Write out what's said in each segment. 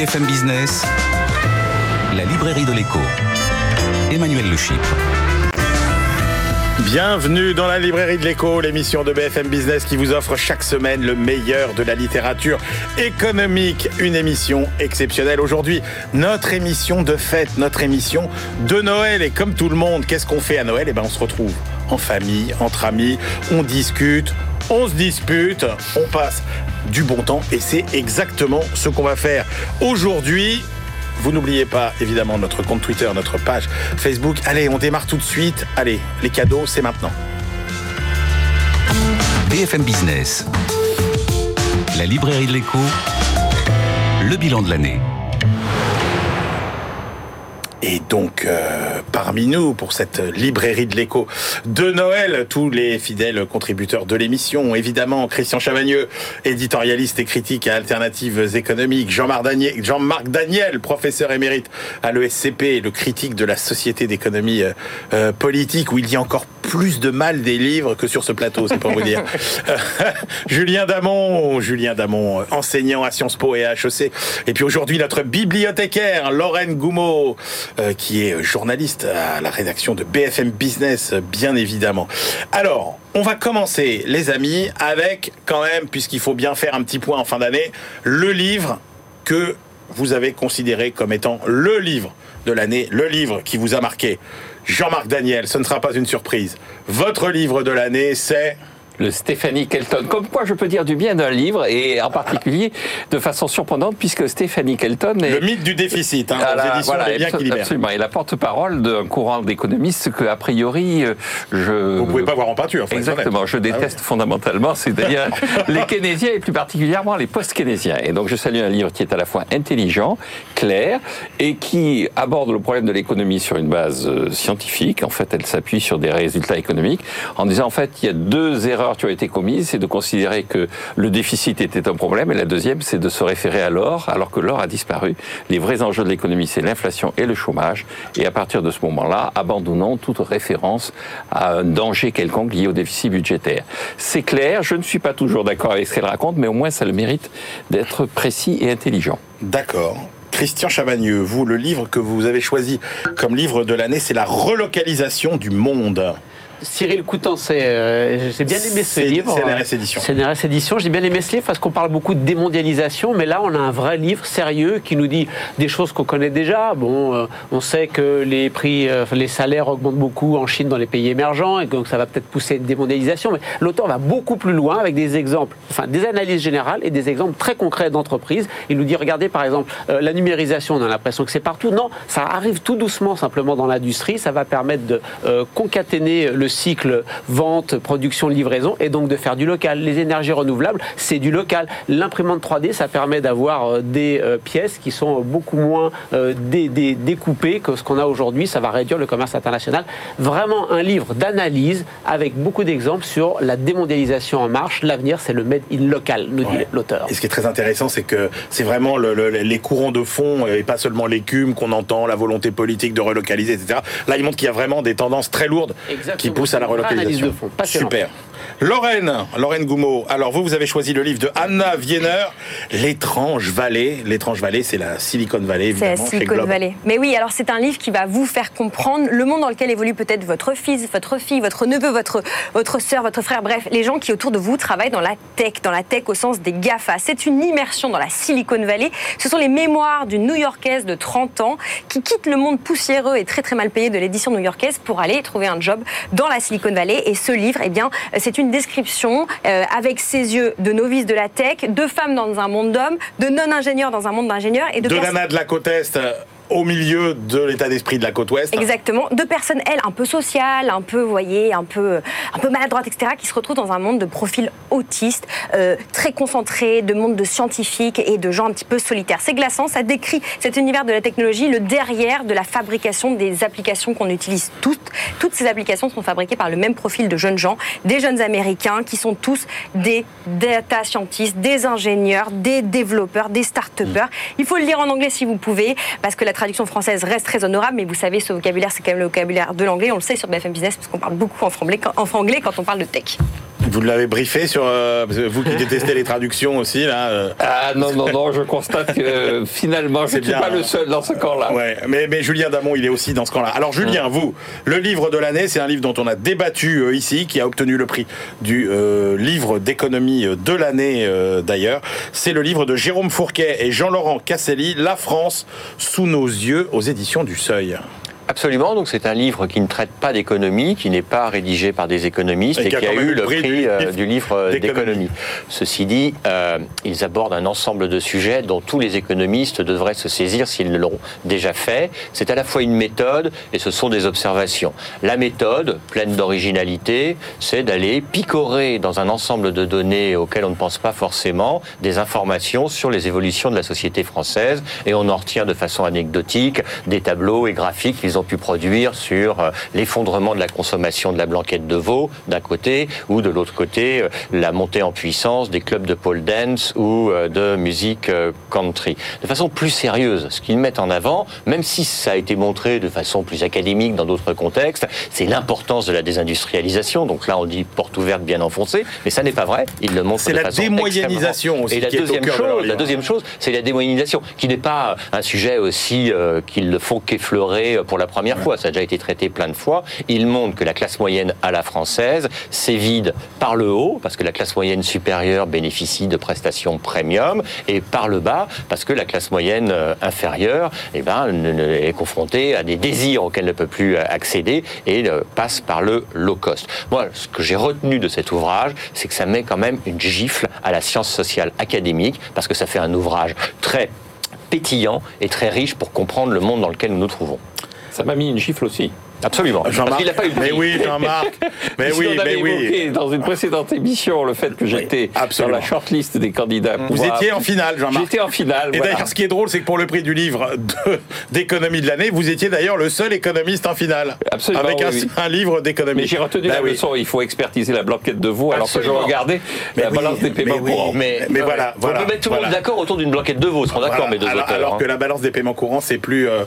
BFM Business, la librairie de l'écho. Emmanuel Le. Bienvenue dans la librairie de l'écho, l'émission de BFM Business qui vous offre chaque semaine le meilleur de la littérature économique. Une émission exceptionnelle. Aujourd'hui, notre émission de fête, notre émission de Noël. Et comme tout le monde, qu'est-ce qu'on fait à Noël? Eh ben, on se retrouve en famille, entre amis, on discute, on se dispute, on passe du bon temps et c'est exactement ce qu'on va faire aujourd'hui. Vous n'oubliez pas évidemment notre compte Twitter, notre page Facebook. Allez, on démarre tout de suite. Allez, les cadeaux, c'est maintenant. BFM Business, la librairie de l'écho, le bilan de l'année. Et donc, euh, parmi nous, pour cette librairie de l'écho de Noël, tous les fidèles contributeurs de l'émission, évidemment, Christian Chavagneux, éditorialiste et critique à Alternatives économiques, Jean-Marc Daniel, professeur émérite à l'ESCP, le critique de la Société d'économie euh, euh, politique, où il y a encore plus de mal des livres que sur ce plateau, c'est pour vous dire. Julien Damon, Julien Damon, enseignant à Sciences Po et à HEC. Et puis aujourd'hui, notre bibliothécaire, Lorraine Goumeau, euh, qui est journaliste à la rédaction de BFM Business, bien évidemment. Alors, on va commencer, les amis, avec quand même, puisqu'il faut bien faire un petit point en fin d'année, le livre que vous avez considéré comme étant le livre de l'année, le livre qui vous a marqué. Jean-Marc Daniel, ce ne sera pas une surprise. Votre livre de l'année, c'est le Stéphanie Kelton. Comme quoi je peux dire du bien d'un livre, et en particulier de façon surprenante, puisque Stéphanie Kelton est... Le mythe du déficit, hein, aux éditions voilà, Absolument, et la porte-parole d'un courant d'économistes que, a priori, euh, je... Vous pouvez pas voir en peinture, Exactement, je déteste ah fondamentalement, c'est d'ailleurs les keynésiens, et plus particulièrement les post-keynésiens. Et donc je salue un livre qui est à la fois intelligent, clair, et qui aborde le problème de l'économie sur une base euh, scientifique. En fait, elle s'appuie sur des résultats économiques, en disant, en fait, il y a deux erreurs qui ont été commises, c'est de considérer que le déficit était un problème, et la deuxième, c'est de se référer à l'or, alors que l'or a disparu. Les vrais enjeux de l'économie, c'est l'inflation et le chômage, et à partir de ce moment-là, abandonnons toute référence à un danger quelconque lié au déficit budgétaire. C'est clair, je ne suis pas toujours d'accord avec ce qu'elle raconte, mais au moins ça le mérite d'être précis et intelligent. D'accord. Christian Chavagneux, vous, le livre que vous avez choisi comme livre de l'année, c'est La relocalisation du monde. Cyril Coutan, euh, j'ai bien aimé ce livre. CNRS Édition. CNRS Édition, j'ai bien aimé ce livre parce qu'on parle beaucoup de démondialisation, mais là on a un vrai livre sérieux qui nous dit des choses qu'on connaît déjà. Bon, euh, on sait que les prix, euh, les salaires augmentent beaucoup en Chine dans les pays émergents et donc ça va peut-être pousser une démondialisation, mais l'auteur va beaucoup plus loin avec des exemples, enfin des analyses générales et des exemples très concrets d'entreprises. Il nous dit, regardez par exemple, la numérisation, on a l'impression que c'est partout. Non, ça arrive tout doucement simplement dans l'industrie, ça va permettre de concaténer le cycle vente, production, livraison, et donc de faire du local. Les énergies renouvelables, c'est du local. L'imprimante 3D, ça permet d'avoir euh, des euh, pièces qui sont beaucoup moins euh, découpées que ce qu'on a aujourd'hui. Ça va réduire le commerce international. Vraiment un livre d'analyse avec beaucoup d'exemples sur la démondialisation en marche. L'avenir, c'est le made in local, nous dit l'auteur. Et ce qui est très intéressant, c'est que c'est vraiment les courants de fond et pas seulement l'écume qu'on entend, la volonté politique de relocaliser, etc. Là, il montre qu'il y a vraiment des tendances très lourdes qui à la relocalisation. Super. Lorraine, Lorraine Goumeau. Alors vous, vous avez choisi le livre de Anna Wiener, L'étrange vallée. L'étrange vallée, c'est la Silicon Valley, évidemment. C'est la Silicon Valley. Mais oui, alors c'est un livre qui va vous faire comprendre le monde dans lequel évolue peut-être votre fils, votre fille, votre neveu, votre, votre soeur, votre frère, bref, les gens qui autour de vous travaillent dans la tech, dans la tech au sens des GAFA. C'est une immersion dans la Silicon Valley. Ce sont les mémoires d'une New-Yorkaise de 30 ans qui quitte le monde poussiéreux et très très mal payé de l'édition new-yorkaise pour aller trouver un job dans la Silicon Valley. Et ce livre, eh bien, c'est une description euh, avec ses yeux de novice de la tech, de femmes dans un monde d'hommes, de non-ingénieurs dans un monde d'ingénieurs et de... De Nana de la côte Est au milieu de l'état d'esprit de la côte ouest. Exactement. Deux personnes, elles, un peu sociales, un peu, vous voyez, un peu, un peu maladroites, etc., qui se retrouvent dans un monde de profils autistes, euh, très concentrés, de monde de scientifiques et de gens un petit peu solitaires. C'est glaçant, ça décrit cet univers de la technologie, le derrière de la fabrication des applications qu'on utilise toutes. Toutes ces applications sont fabriquées par le même profil de jeunes gens, des jeunes américains qui sont tous des data scientists, des ingénieurs, des développeurs, des start-upers. Il faut le lire en anglais si vous pouvez, parce que la traduction française reste très honorable, mais vous savez, ce vocabulaire, c'est quand même le vocabulaire de l'anglais. On le sait sur BFM Business, parce qu'on parle beaucoup en franglais, quand on parle de tech. Vous l'avez briefé sur euh, vous qui détestez les traductions aussi là. euh, Ah non, non, non, je constate que finalement, je ne suis bien, pas hein. le seul dans ce camp-là. Ouais, mais, mais Julien Damon, il est aussi dans ce camp-là. Alors Julien, vous, le livre de l'année, c'est un livre dont on a débattu euh, ici, qui a obtenu le prix du livre d'économie de l'année d'ailleurs. C'est le livre de Jérôme Fourquet et Jean-Laurent Casselli, La France sous nos yeux, aux éditions du Seuil. Absolument, donc c'est un livre qui ne traite pas d'économie, qui n'est pas rédigé par des économistes Et et, qui a eu le prix prix du euh, livre du livre euh, d'économie. Ceci dit, euh, ils abordent un ensemble de sujets dont tous les économistes devraient se saisir s'ils l'ont déjà fait. C'est à la fois une méthode et ce sont des observations. La méthode, pleine d'originalité, c'est d'aller picorer dans un ensemble de données auxquelles on ne pense pas forcément des informations sur les évolutions de la société française et on en retient de façon anecdotique des tableaux et graphiques qu'ils ont pu produire sur euh, l'effondrement de la consommation de la blanquette de veau d'un côté ou de l'autre côté euh, la montée en puissance des clubs de pole dance ou euh, de musique country. De façon plus sérieuse, ce qu'ils mettent en avant, même si ça a été montré de façon plus académique dans d'autres contextes, c'est l'importance de la désindustrialisation. Donc là, on dit porte ouverte bien enfoncée, mais ça n'est pas vrai. Ils le montrent C'est de la façon démoyennisation extrêmement- aussi Et la deuxième de chose, la livre. deuxième chose, c'est la démoyennisation, qui n'est pas un sujet aussi euh, qu'ils ne font qu'effleurer pour la première fois. Ça a déjà été traité plein de fois. Ils montrent que la classe moyenne à la française s'évide par le haut, parce que la classe moyenne supérieure bénéficie de prestations premium, et par le bas, parce que la classe moyenne euh, inférieure eh ben, est confrontée à des désirs auxquels elle ne peut plus euh, accéder et euh, passe par le low cost. Moi, ce que j'ai retenu de cet ouvrage, c'est que ça met quand même une gifle à la science sociale académique, parce que ça fait un ouvrage très pétillant et très riche pour comprendre le monde dans lequel nous nous trouvons. Ça m'a mis une gifle aussi. Absolument. Parce Jean-Marc, qu'il n'a pas eu le mais oui, Jean-Marc, mais oui, on avait mais oui. évoqué dans une précédente émission le fait que j'étais dans absolument. la shortlist des candidats. Vous étiez en finale, Jean-Marc. J'étais en finale. Et voilà. d'ailleurs, ce qui est drôle, c'est que pour le prix du livre d'économie de l'année, vous étiez d'ailleurs le seul économiste en finale. Absolument, Avec un, oui, oui. un livre d'économie. Mais j'ai retenu Bah la oui. leçon, il faut expertiser la blanquette de veau, alors que je regardais Mais la oui, balance des paiements mais oui. courants. Mais, Mais voilà, on voilà, peut mettre tout le monde d'accord autour d'une blanquette de veau, seront d'accord, Voilà. mes deux alors, auteurs. alors hein. que la balance des paiements courants, c'est plus, euh,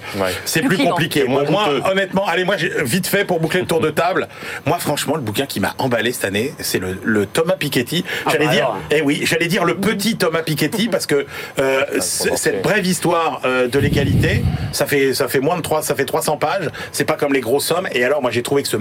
c'est plus, compliqué. Moi, honnêtement, allez, moi, j'ai vite fait pour boucler le tour de table. Moi, franchement, le bouquin qui m'a emballé cette année, c'est le, le Thomas Piketty. J'allais bah dire, alors. eh oui, j'allais dire le petit Thomas Piketty parce que euh, penser. cette brève histoire euh, de l'égalité, ça fait, ça fait moins de 3, ça fait 300 pages. C'est pas comme les grosses sommes. Et alors, moi, j'ai trouvé que ce,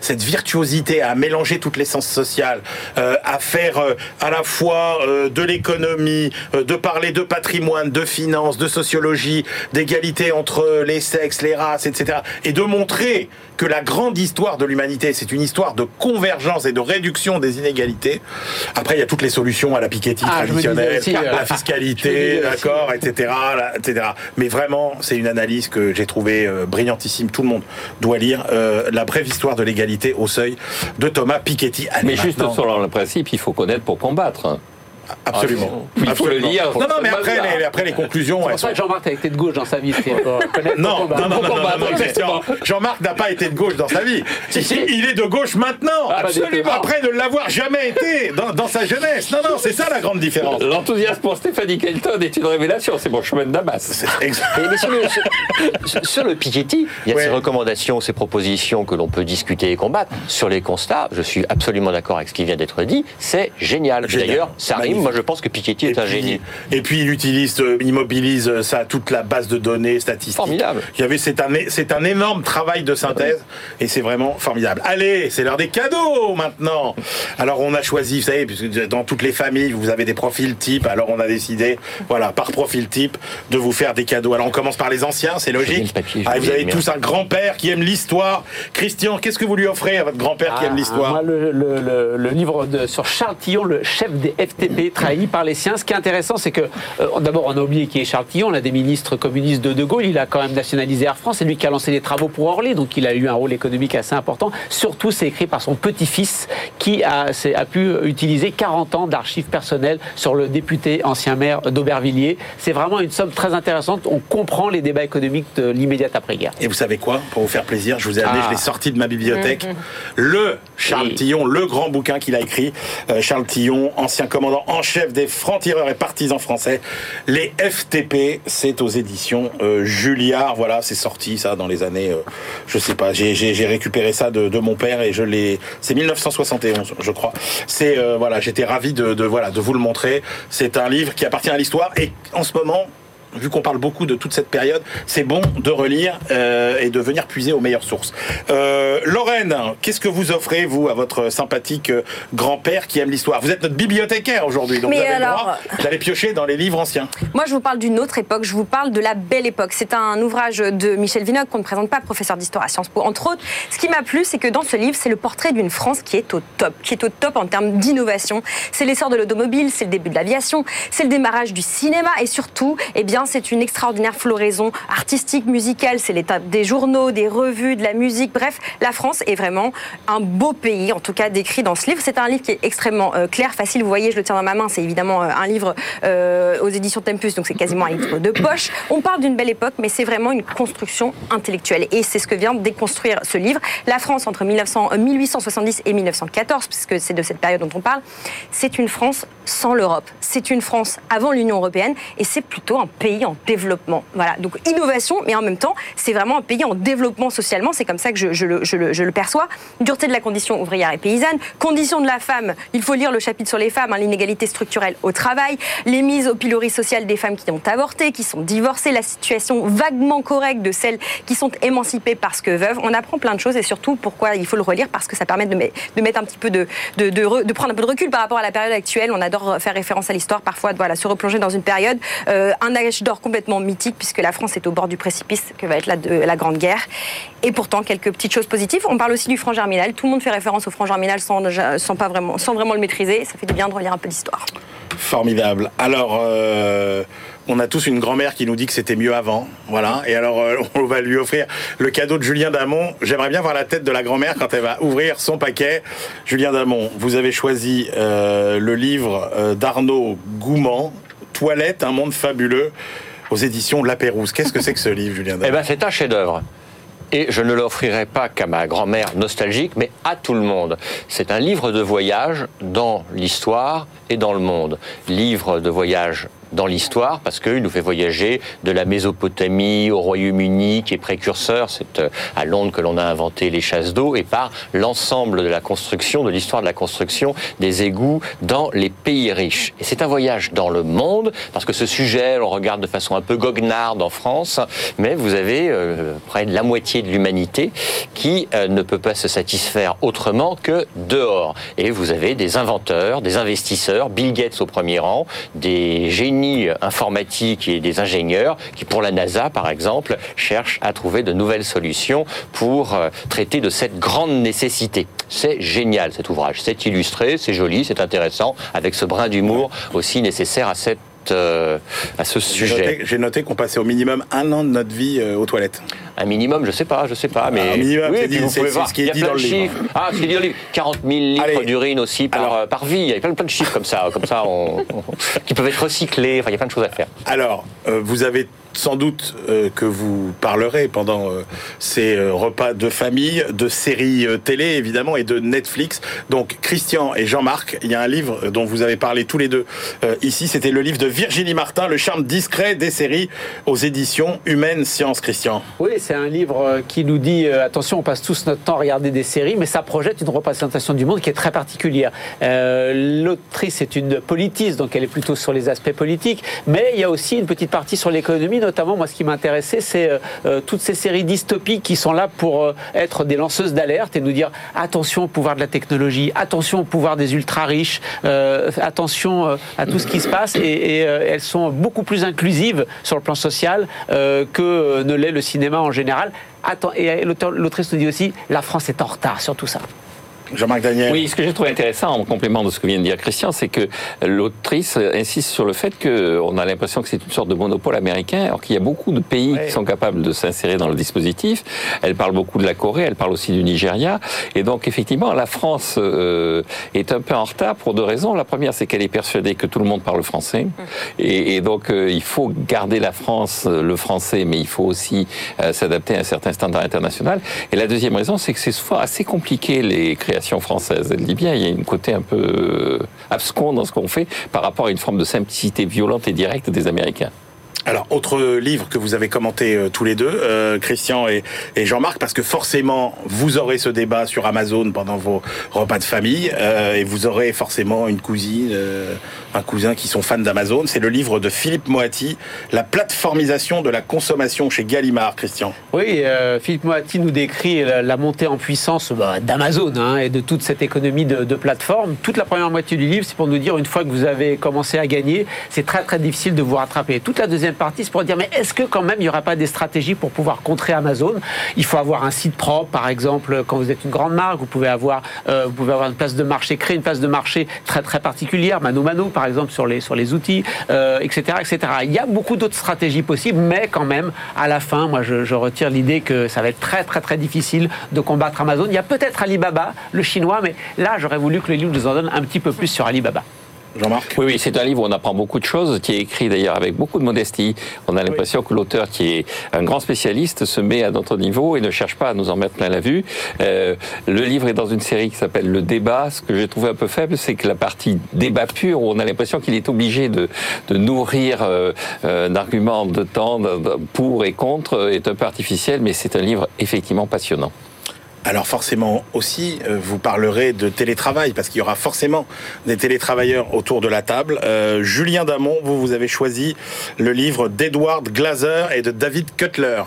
cette virtuosité à mélanger toutes les sens sociales, euh, à faire euh, à la fois de l'économie, de parler de patrimoine, de finances, de sociologie, d'égalité entre les sexes, les races, etc. Et de montrer que la grande histoire de l'humanité, c'est une histoire de convergence et de réduction des inégalités. Après, il y a toutes les solutions à la Piketty Ah, traditionnelle, aussi, euh, la fiscalité, d'accord, etc., etc. Mais vraiment, c'est une analyse que j'ai trouvée euh, brillantissime. Tout le monde doit lire euh, La brève histoire de l'égalité au seuil de Thomas Piketty. Allez, Mais juste selon le principe, il faut connaître pour combattre. Absolument. Il faut Absolument. le lire. Non, non, mais après, les, après les conclusions, C'est pour ça que Jean-Marc a été de gauche dans sa vie. non, non, non, non, non. Jean-Marc n'a pas été de gauche dans sa vie. Si, si. Il est de gauche maintenant. Absolument. Après ne l'avoir jamais été dans, dans sa jeunesse. Non, non, c'est ça la grande différence. L'enthousiasme pour Stéphanie Kelton est une révélation, c'est mon chemin de Damas. Mais, mais sur, le, sur- sur le Piketty, il y a Ouais. ces recommandations, ces propositions que l'on peut discuter et combattre. Sur les constats, je suis absolument d'accord avec ce qui vient d'être dit. C'est génial. Génial. D'ailleurs, ça rime. Moi, je pense que Piketty est un génie. et puis il utilise, euh, il mobilise euh, ça toute la base de données statistiques. Formidable. Il y avait c'est un c'est un énorme travail de synthèse et c'est vraiment formidable. Allez, c'est l'heure des cadeaux maintenant. Alors on a choisi, vous savez, puisque dans toutes les familles vous avez des profils types. Alors on a décidé, voilà, par profil type, de vous faire des cadeaux. Alors on commence par les anciens, c'est logique. papier, Ah, vous avez tous un grand-père qui aime l'histoire. Christian, qu'est-ce que vous lui offrez à votre grand-père qui Ah, aime l'histoire Moi, le, le- le- le livre de, sur Charles Tillon, le chef des FTP, trahi par les siens. Ce qui est intéressant, c'est que, euh, d'abord, on a oublié qui est Charles Tillon. On a des ministres communistes de De Gaulle. Il a quand même nationalisé Air France. C'est lui qui a lancé les travaux pour Orly. Donc, il a eu un rôle économique assez important. Surtout, c'est écrit par son petit-fils qui a, pu utiliser 40 ans d'archives personnelles sur le député ancien maire d'Aubervilliers. C'est vraiment une somme très intéressante. On comprend les débats économiques de l'immédiate après-guerre. Et vous savez quoi? Pour vous faire plaisir, je vous ai amené, Ah. je l'ai sorti de ma bibliothèque, le Charles Oui. Tillon, le grand bouquin qu'il a écrit. Euh, Charles Tillon, ancien commandant chef des francs-tireurs et partisans français, les FTP. C'est aux éditions euh, Julliard. Voilà, c'est sorti ça dans les années, euh, je sais pas, j'ai- récupéré ça de, mon père et je l'ai. C'est 1971, je crois. C'est euh, voilà, j'étais ravi voilà de vous le montrer. C'est un livre qui appartient à l'histoire et en ce moment. Vu qu'on parle beaucoup de toute cette période, c'est bon de relire euh, et de venir puiser aux meilleures sources. Euh, Lorraine, qu'est-ce que vous offrez, vous, à votre sympathique euh, grand-père qui aime l'histoire? Vous êtes notre bibliothécaire aujourd'hui, donc Mais vous avez le alors- droit d'aller piocher dans les livres anciens. Moi, je vous parle d'une autre époque, je vous parle de la belle époque. C'est un ouvrage de Michel Vinocq qu'on ne présente pas, professeur d'histoire à Sciences Po. Entre autres, ce qui m'a plu, c'est que dans ce livre, c'est le portrait d'une France qui est au top, qui est au top en termes d'innovation. C'est l'essor de l'automobile, c'est le début de l'aviation, c'est le démarrage du cinéma et surtout, eh bien, c'est une extraordinaire floraison artistique, musicale. C'est l'étape des journaux, des revues, de la musique. Bref, la France est vraiment un beau pays, en tout cas décrit dans ce livre. C'est un livre qui est extrêmement euh, clair, facile. Vous voyez, je le tiens dans ma main. C'est évidemment euh, un livre euh, aux éditions Tempus, donc c'est quasiment un livre de poche. On parle d'une belle époque, mais c'est vraiment une construction intellectuelle. Et c'est ce que vient de déconstruire ce livre. La France entre 1900, euh, 1870 et 1914, puisque c'est de cette période dont on parle, c'est une France sans l'Europe. C'est une France avant l'Union européenne et c'est plutôt un pays en développement. Voilà, donc innovation, mais en même temps, c'est vraiment un pays en développement socialement. C'est comme ça que je, le, perçois. Dureté de la condition ouvrière et paysanne, condition de la femme. Il faut lire le chapitre sur les femmes, hein, l'inégalité structurelle au travail, les mises au pilori social des femmes qui ont avorté, qui sont divorcées, la situation vaguement correcte de celles qui sont émancipées parce que veuves. On apprend plein de choses et surtout pourquoi il faut le relire? Parce que ça permet de, met- de mettre un petit peu de, de, de re- de prendre un peu de recul par rapport à la période actuelle. On adore faire référence à l'histoire parfois, voilà, se replonger dans une période, euh, un âge d'or complètement mythique puisque la France est au bord du précipice que va être la, de, la Grande Guerre. Et pourtant quelques petites choses positives. On parle aussi du franc germinal. Tout le monde fait référence au franc germinal sans, pas vraiment, sans vraiment le maîtriser. Ça fait du bien de relire un peu d'histoire. Formidable. Alors, euh, on a tous une grand-mère qui nous dit que c'était mieux avant. Voilà. Et alors, euh, on va lui offrir le cadeau de Julien Damon. J'aimerais bien voir la tête de la grand-mère quand elle va ouvrir son paquet. Julien Damon, vous avez choisi euh, le livre d'Arnaud Gouman, Toilette, un monde fabuleux, aux éditions La Pérouse. Qu'est-ce que c'est que ce livre, Julien Eh ben, c'est un chef-d'œuvre. Et je ne l'offrirai pas qu'à ma grand-mère nostalgique, mais à tout le monde. C'est un livre de voyage dans l'histoire et dans le monde. Livre de voyage dans l'histoire parce qu'il nous fait voyager de la Mésopotamie au Royaume-Uni qui est précurseur, c'est euh, à Londres que l'on a inventé les chasses d'eau et par l'ensemble de la construction, de l'histoire de la construction des égouts dans les pays riches. Et c'est un voyage dans le monde parce que ce sujet, on regarde de façon un peu goguenarde en France, mais vous avez euh, près de la moitié de l'humanité qui euh, ne peut pas se satisfaire autrement que dehors. Et vous avez des inventeurs, des investisseurs, Bill Gates au premier rang, des génies informatiques et des ingénieurs qui, pour la NASA par exemple, cherchent à trouver de nouvelles solutions pour euh, traiter de cette grande nécessité. C'est génial cet ouvrage, c'est illustré, c'est joli, c'est intéressant, avec ce brin d'humour aussi nécessaire à cette euh, à ce sujet. j'ai noté qu'on passait au minimum un an de notre vie euh, aux toilettes. Un minimum, je sais pas, je sais pas, mais un minimum, oui, dit- vous pouvez voir, ce qui est dit dans le livre. Ah, c'est dit dans le livre. 40 000 litres d'urine aussi par, Alors- euh, par vie. Il y a plein, plein de chiffres comme ça, comme ça, on- on- qui peuvent être recyclés. Enfin, il y a plein de choses à faire. Alors, euh, vous avez sans doute euh, que vous parlerez pendant euh, ces euh, repas de famille, de séries télé évidemment et de Netflix. Donc Christian et Jean-Marc, il y a un livre dont vous avez parlé tous les deux ici, c'était le livre de Virginie Martin, Le charme discret des séries aux éditions Humaine Science. Christian. Oui, c'est un livre qui nous dit attention, on passe tous notre temps à regarder des séries, mais ça projette une représentation du monde qui est très particulière. L'autrice est une politiste, donc elle est plutôt sur les aspects politiques, mais il y a aussi une petite partie sur l'économie, notamment moi ce qui m'intéressait, c'est euh, euh, toutes ces séries dystopiques qui sont là pour euh, être des lanceuses d'alerte et nous dire attention au pouvoir de la technologie, attention au pouvoir des ultra riches, attention à tout ce qui se passe, et, elles sont beaucoup plus inclusives sur le plan social que ne l'est le cinéma en général. Attends, et l'autrice nous dit aussi la France est en retard sur tout ça. Jean-Marc Daniel. Oui, ce que j'ai trouvé intéressant en complément de ce que vient de dire Christian, c'est que l'autrice insiste sur le fait qu'on a l'impression que c'est une sorte de monopole américain, alors qu'il y a beaucoup de pays qui sont capables de s'insérer dans le dispositif. Elle parle beaucoup de la Corée, elle parle aussi du Nigeria. Et donc, effectivement, la France euh, est un peu en retard pour deux raisons. La première, c'est qu'elle est persuadée que tout le monde parle français. Et, et donc, euh, il faut garder la France, euh, le français, mais il faut aussi euh, s'adapter à un certain standard international. Et la deuxième raison, c'est que c'est souvent assez compliqué les créations version française. Elle dit bien, il y a une côté un peu euh, abscon dans ce qu'on fait par rapport à une forme de simplicité violente et directe des Américains. Alors, autre livre que vous avez commenté euh, tous les deux, euh, Christian et, Jean-Marc, parce que forcément, vous aurez ce débat sur Amazon pendant vos repas de famille, euh, et vous aurez forcément une cousine, un cousin qui sont fans d'Amazon. C'est le livre de Philippe Moati, La plateformisation de la consommation chez Gallimard, Christian. Oui, Philippe Moati nous décrit la, la montée en puissance bah, d'Amazon hein, et de toute cette économie de, de plateforme. Toute la première moitié du livre, c'est pour nous dire, une fois que vous avez commencé à gagner, c'est très très difficile de vous rattraper. Toute la deuxième partie, c'est pour dire, mais est-ce que quand même il n'y aura pas des stratégies pour pouvoir contrer Amazon? Il faut avoir un site propre, par exemple, quand vous êtes une grande marque, vous pouvez avoir, euh, vous pouvez avoir une place de marché, créer une place de marché très très particulière, mano mano par exemple sur les sur les outils, euh, etc., etc. Il y a beaucoup d'autres stratégies possibles, mais quand même, à la fin, moi je, je retire l'idée que ça va être très très très difficile de combattre Amazon. Il y a peut-être Alibaba, le chinois, mais là j'aurais voulu que le livre nous en donne un petit peu plus sur Alibaba. Jean-Marc Oui, oui, c'est un livre où on apprend beaucoup de choses, qui est écrit d'ailleurs avec beaucoup de modestie. On a l'impression que l'auteur, qui est un grand spécialiste, se met à notre niveau et ne cherche pas à nous en mettre plein la vue. Euh, le livre est dans une série qui s'appelle Le débat. Ce que j'ai trouvé un peu faible, c'est que la partie débat pur, où on a l'impression qu'il est obligé de, de nourrir euh, euh, un argument de temps pour et contre, est un peu artificiel, mais c'est un livre effectivement passionnant. Alors forcément aussi, euh, vous parlerez de télétravail, parce qu'il y aura forcément des télétravailleurs autour de la table. Euh, Julien Damon, vous, vous avez choisi le livre d'Edward Glaser et de David Cutler.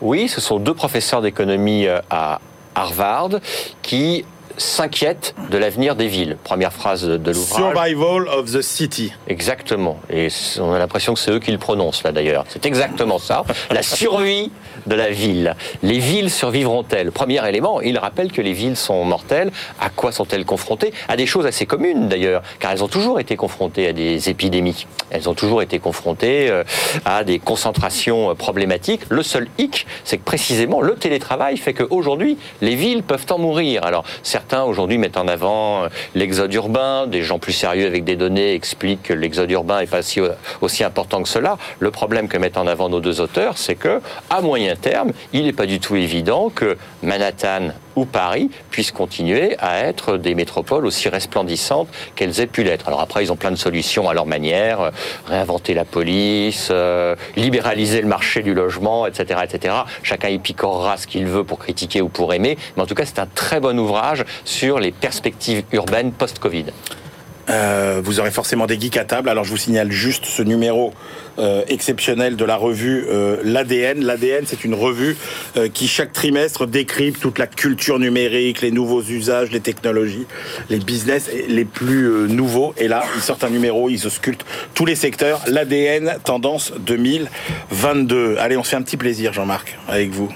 Oui, ce sont deux professeurs d'économie euh, à Harvard qui s'inquiètent de l'avenir des villes. Première phrase de l'ouvrage. Survival of the City. Exactement. Et on a l'impression que c'est eux qui le prononcent là d'ailleurs. C'est exactement ça. La survie de la ville. Les villes survivront-elles? Premier élément, il rappelle que les villes sont mortelles. À quoi sont-elles confrontées? À des choses assez communes d'ailleurs, car elles ont toujours été confrontées à des épidémies. Elles ont toujours été confrontées euh, à des concentrations euh, problématiques. Le seul hic, c'est que précisément le télétravail fait qu'aujourd'hui, les villes peuvent en mourir. Alors certains aujourd'hui mettent en avant euh, l'exode urbain, des gens plus sérieux avec des données expliquent que l'exode urbain n'est pas si, aussi important que cela. Le problème que mettent en avant nos deux auteurs, c'est que à moyen terme, il n'est pas du tout évident que Manhattan ou Paris puissent continuer à être des métropoles aussi resplendissantes qu'elles aient pu l'être. Alors après, ils ont plein de solutions à leur manière, euh, réinventer la police, euh, libéraliser le marché du logement, etc., etc. Chacun y picorera ce qu'il veut pour critiquer ou pour aimer, mais en tout cas, c'est un très bon ouvrage sur les perspectives urbaines post-Covid. Euh, vous aurez forcément des geeks à table. Alors je vous signale juste ce numéro euh, exceptionnel de la revue euh, l'ADN. L'ADN, c'est une revue qui chaque trimestre décrypte toute la culture numérique, les nouveaux usages, les technologies, les business les plus nouveaux. Et là, ils sortent un numéro, ils auscultent tous les secteurs. L'ADN tendance 2022. Allez, on se fait un petit plaisir, Jean-Marc, avec vous.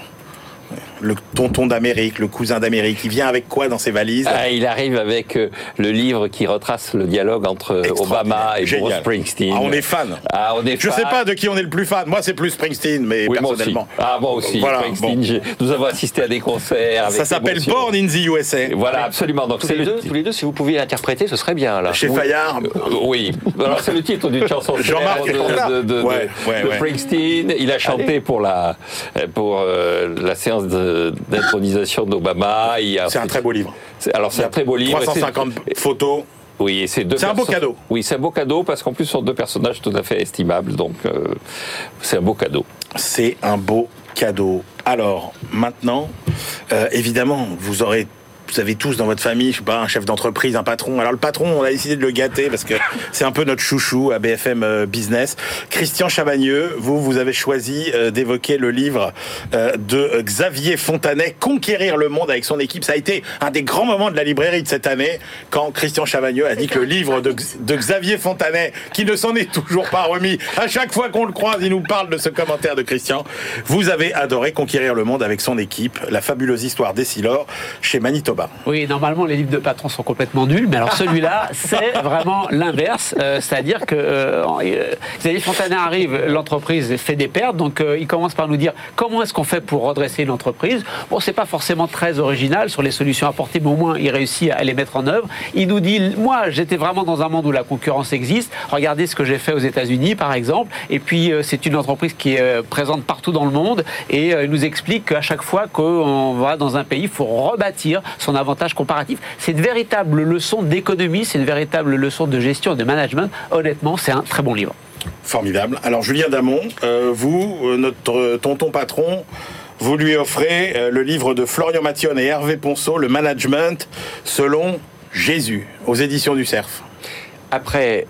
Le tonton d'Amérique, le cousin d'Amérique, il vient avec quoi dans ses valises? Ah, il arrive avec euh, le livre qui retrace le dialogue entre Obama et Bruce Génial. Springsteen. Ah, on est fan. Ah, on est Je fan. sais pas de qui on est le plus fan. Moi, c'est plus Springsteen, mais Oui, moi aussi. personnellement. Ah, moi aussi. Voilà, Springsteen, bon. j'ai- Nous avons assisté à des concerts. Avec Ça s'appelle. Born in the USA. Voilà, absolument. Donc Tous les, le deux, tous les deux, si vous pouviez l'interpréter, ce serait bien là. Chez Fayard. Euh, Oui. Alors c'est le titre d'une chanson Jean-Marc de, de, de, Ouais, de- ouais, de ouais. Springsteen. Il a chanté pour la pour euh, la séance de- d'intronisation d'Obama. C'est un très beau livre. Alors c'est un très beau livre. 350 Et c'est- photos. Oui, c'est deux C'est un beau cadeau. Oui, c'est un beau cadeau parce qu'en plus ce sont deux personnages tout à fait estimables, donc euh, c'est un beau cadeau. C'est un beau cadeau. Alors, maintenant, euh, évidemment, vous aurez. Vous avez tous dans votre famille, je sais pas, un chef d'entreprise, un patron. Alors le patron, on a décidé de le gâter parce que c'est un peu notre chouchou à BFM euh, Business. Christian Chavagneux, vous, vous avez choisi euh, d'évoquer le livre euh, de Xavier Fontanet, Conquérir le monde avec son équipe. Ça a été un des grands moments de la librairie de cette année quand Christian Chavagneux a dit que le livre de, Xavier Fontanet, qui ne s'en est toujours pas remis, à chaque fois qu'on le croise, il nous parle de ce commentaire de Christian. Vous avez adoré Conquérir le monde avec son équipe, la fabuleuse histoire d'Essilor chez Manitoba. Oui, normalement, les livres de patrons sont complètement nuls, mais alors celui-là, c'est vraiment l'inverse. Euh, C'est-à-dire que euh, Xavier Fontanet arrive, l'entreprise fait des pertes, donc euh, il commence par nous dire comment est-ce qu'on fait pour redresser une entreprise? Bon, c'est pas forcément très original sur les solutions apportées, mais au moins il réussit à les mettre en œuvre. Il nous dit, moi, j'étais vraiment dans un monde où la concurrence existe. Regardez ce que j'ai fait aux États-Unis, par exemple. Et puis, euh, c'est une entreprise qui est présente partout dans le monde, et il nous explique qu'à chaque fois qu'on va dans un pays, il faut rebâtir son son avantage comparatif. C'est une véritable leçon d'économie, c'est une véritable leçon de gestion et de management. Honnêtement, c'est un très bon livre. Formidable. Alors Julien Damon, euh, vous, euh, notre tonton patron, vous lui offrez euh, le livre de Florian Mathion et Hervé Ponceau, Le Management selon Jésus, aux éditions du Cerf. Après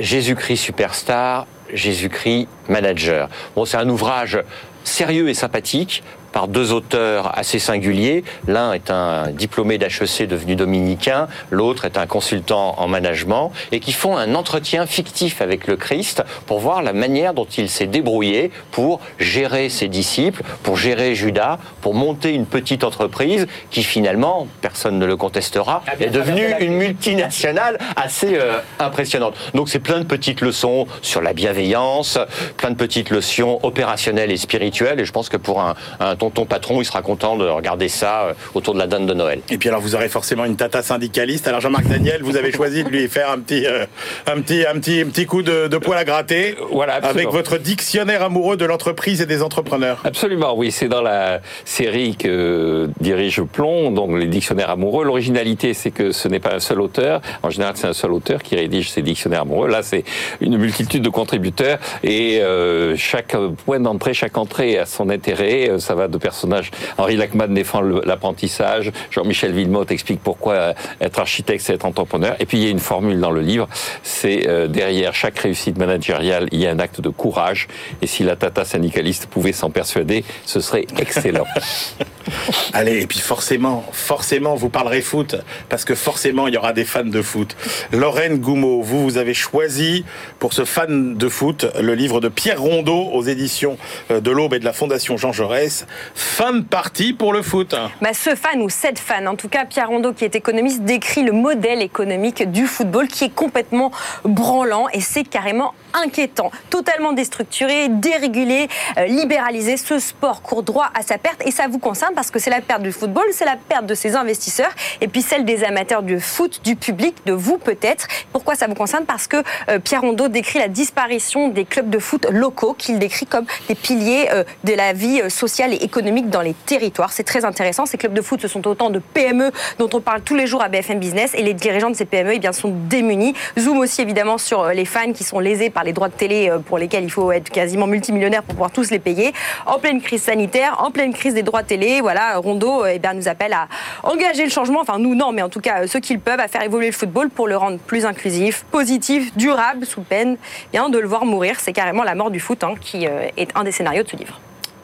Jésus-Christ Superstar, Jésus-Christ Manager. Bon, c'est un ouvrage sérieux et sympathique par deux auteurs assez singuliers. L'un est un diplômé d'HEC devenu dominicain, l'autre est un consultant en management, et qui font un entretien fictif avec le Christ pour voir la manière dont il s'est débrouillé pour gérer ses disciples, pour gérer Judas, pour monter une petite entreprise qui finalement, personne ne le contestera, est devenue une multinationale assez euh, impressionnante. Donc c'est plein de petites leçons sur la bienveillance, plein de petites leçons opérationnelles et spirituelles, et je pense que pour un, un ton patron, il sera content de regarder ça euh, autour de la dinde de Noël. Et puis alors vous aurez forcément une tata syndicaliste. Alors Jean-Marc Daniel, vous avez choisi de lui faire un petit, euh, un petit, un petit, un petit coup de, de poil à gratter. Voilà, avec votre dictionnaire amoureux de l'entreprise et des entrepreneurs. Absolument, oui, c'est dans la série que dirige Plomb, donc les dictionnaires amoureux. L'originalité, c'est que ce n'est pas un seul auteur. En général, c'est un seul auteur qui rédige ses dictionnaires amoureux. Là, c'est une multitude de contributeurs et euh, chaque point d'entrée, chaque entrée a son intérêt. Ça va de personnages. Henri Lachman défend l'apprentissage. Jean-Michel Villemotte explique pourquoi euh, être architecte, c'est être entrepreneur. Et puis il y a une formule dans le livre, c'est euh, derrière chaque réussite managériale, il y a un acte de courage. Et si la tata syndicaliste pouvait s'en persuader, ce serait excellent. Allez, et puis forcément, forcément, vous parlerez foot, parce que forcément, il y aura des fans de foot. Lorraine Goumeau, vous, vous avez choisi pour ce fan de foot le livre de Pierre Rondeau aux éditions euh, de l'Aube et de la Fondation Jean Jaurès. Fin de partie pour le foot. Bah, ce fan ou cette fan, en tout cas, Pierre Rondeau, qui est économiste, décrit le modèle économique du football qui est complètement branlant et c'est carrément inquiétant. Totalement déstructuré, dérégulé, euh, libéralisé, ce sport court droit à sa perte et ça vous concerne parce que c'est la perte du football, c'est la perte de ses investisseurs et puis celle des amateurs du foot, du public, de vous peut-être. Pourquoi ça vous concerne? Parce que euh, Pierre Rondeau décrit la disparition des clubs de foot locaux qu'il décrit comme des piliers euh, de la vie sociale et économique dans les territoires. C'est très intéressant. Ces clubs de foot, ce sont autant de PME dont on parle tous les jours à BFM Business et les dirigeants de ces PME eh bien, sont démunis. Zoom aussi évidemment sur les fans qui sont lésés par les droits de télé pour lesquels il faut être quasiment multimillionnaire pour pouvoir tous les payer. En pleine crise sanitaire, en pleine crise des droits de télé, voilà, Rondo eh bien, nous appelle à engager le changement, enfin nous non, mais en tout cas ceux qui le peuvent, à faire évoluer le football pour le rendre plus inclusif, positif, durable, sous peine bien, de le voir mourir. C'est carrément la mort du foot hein, qui est un des scénarios de ce livre.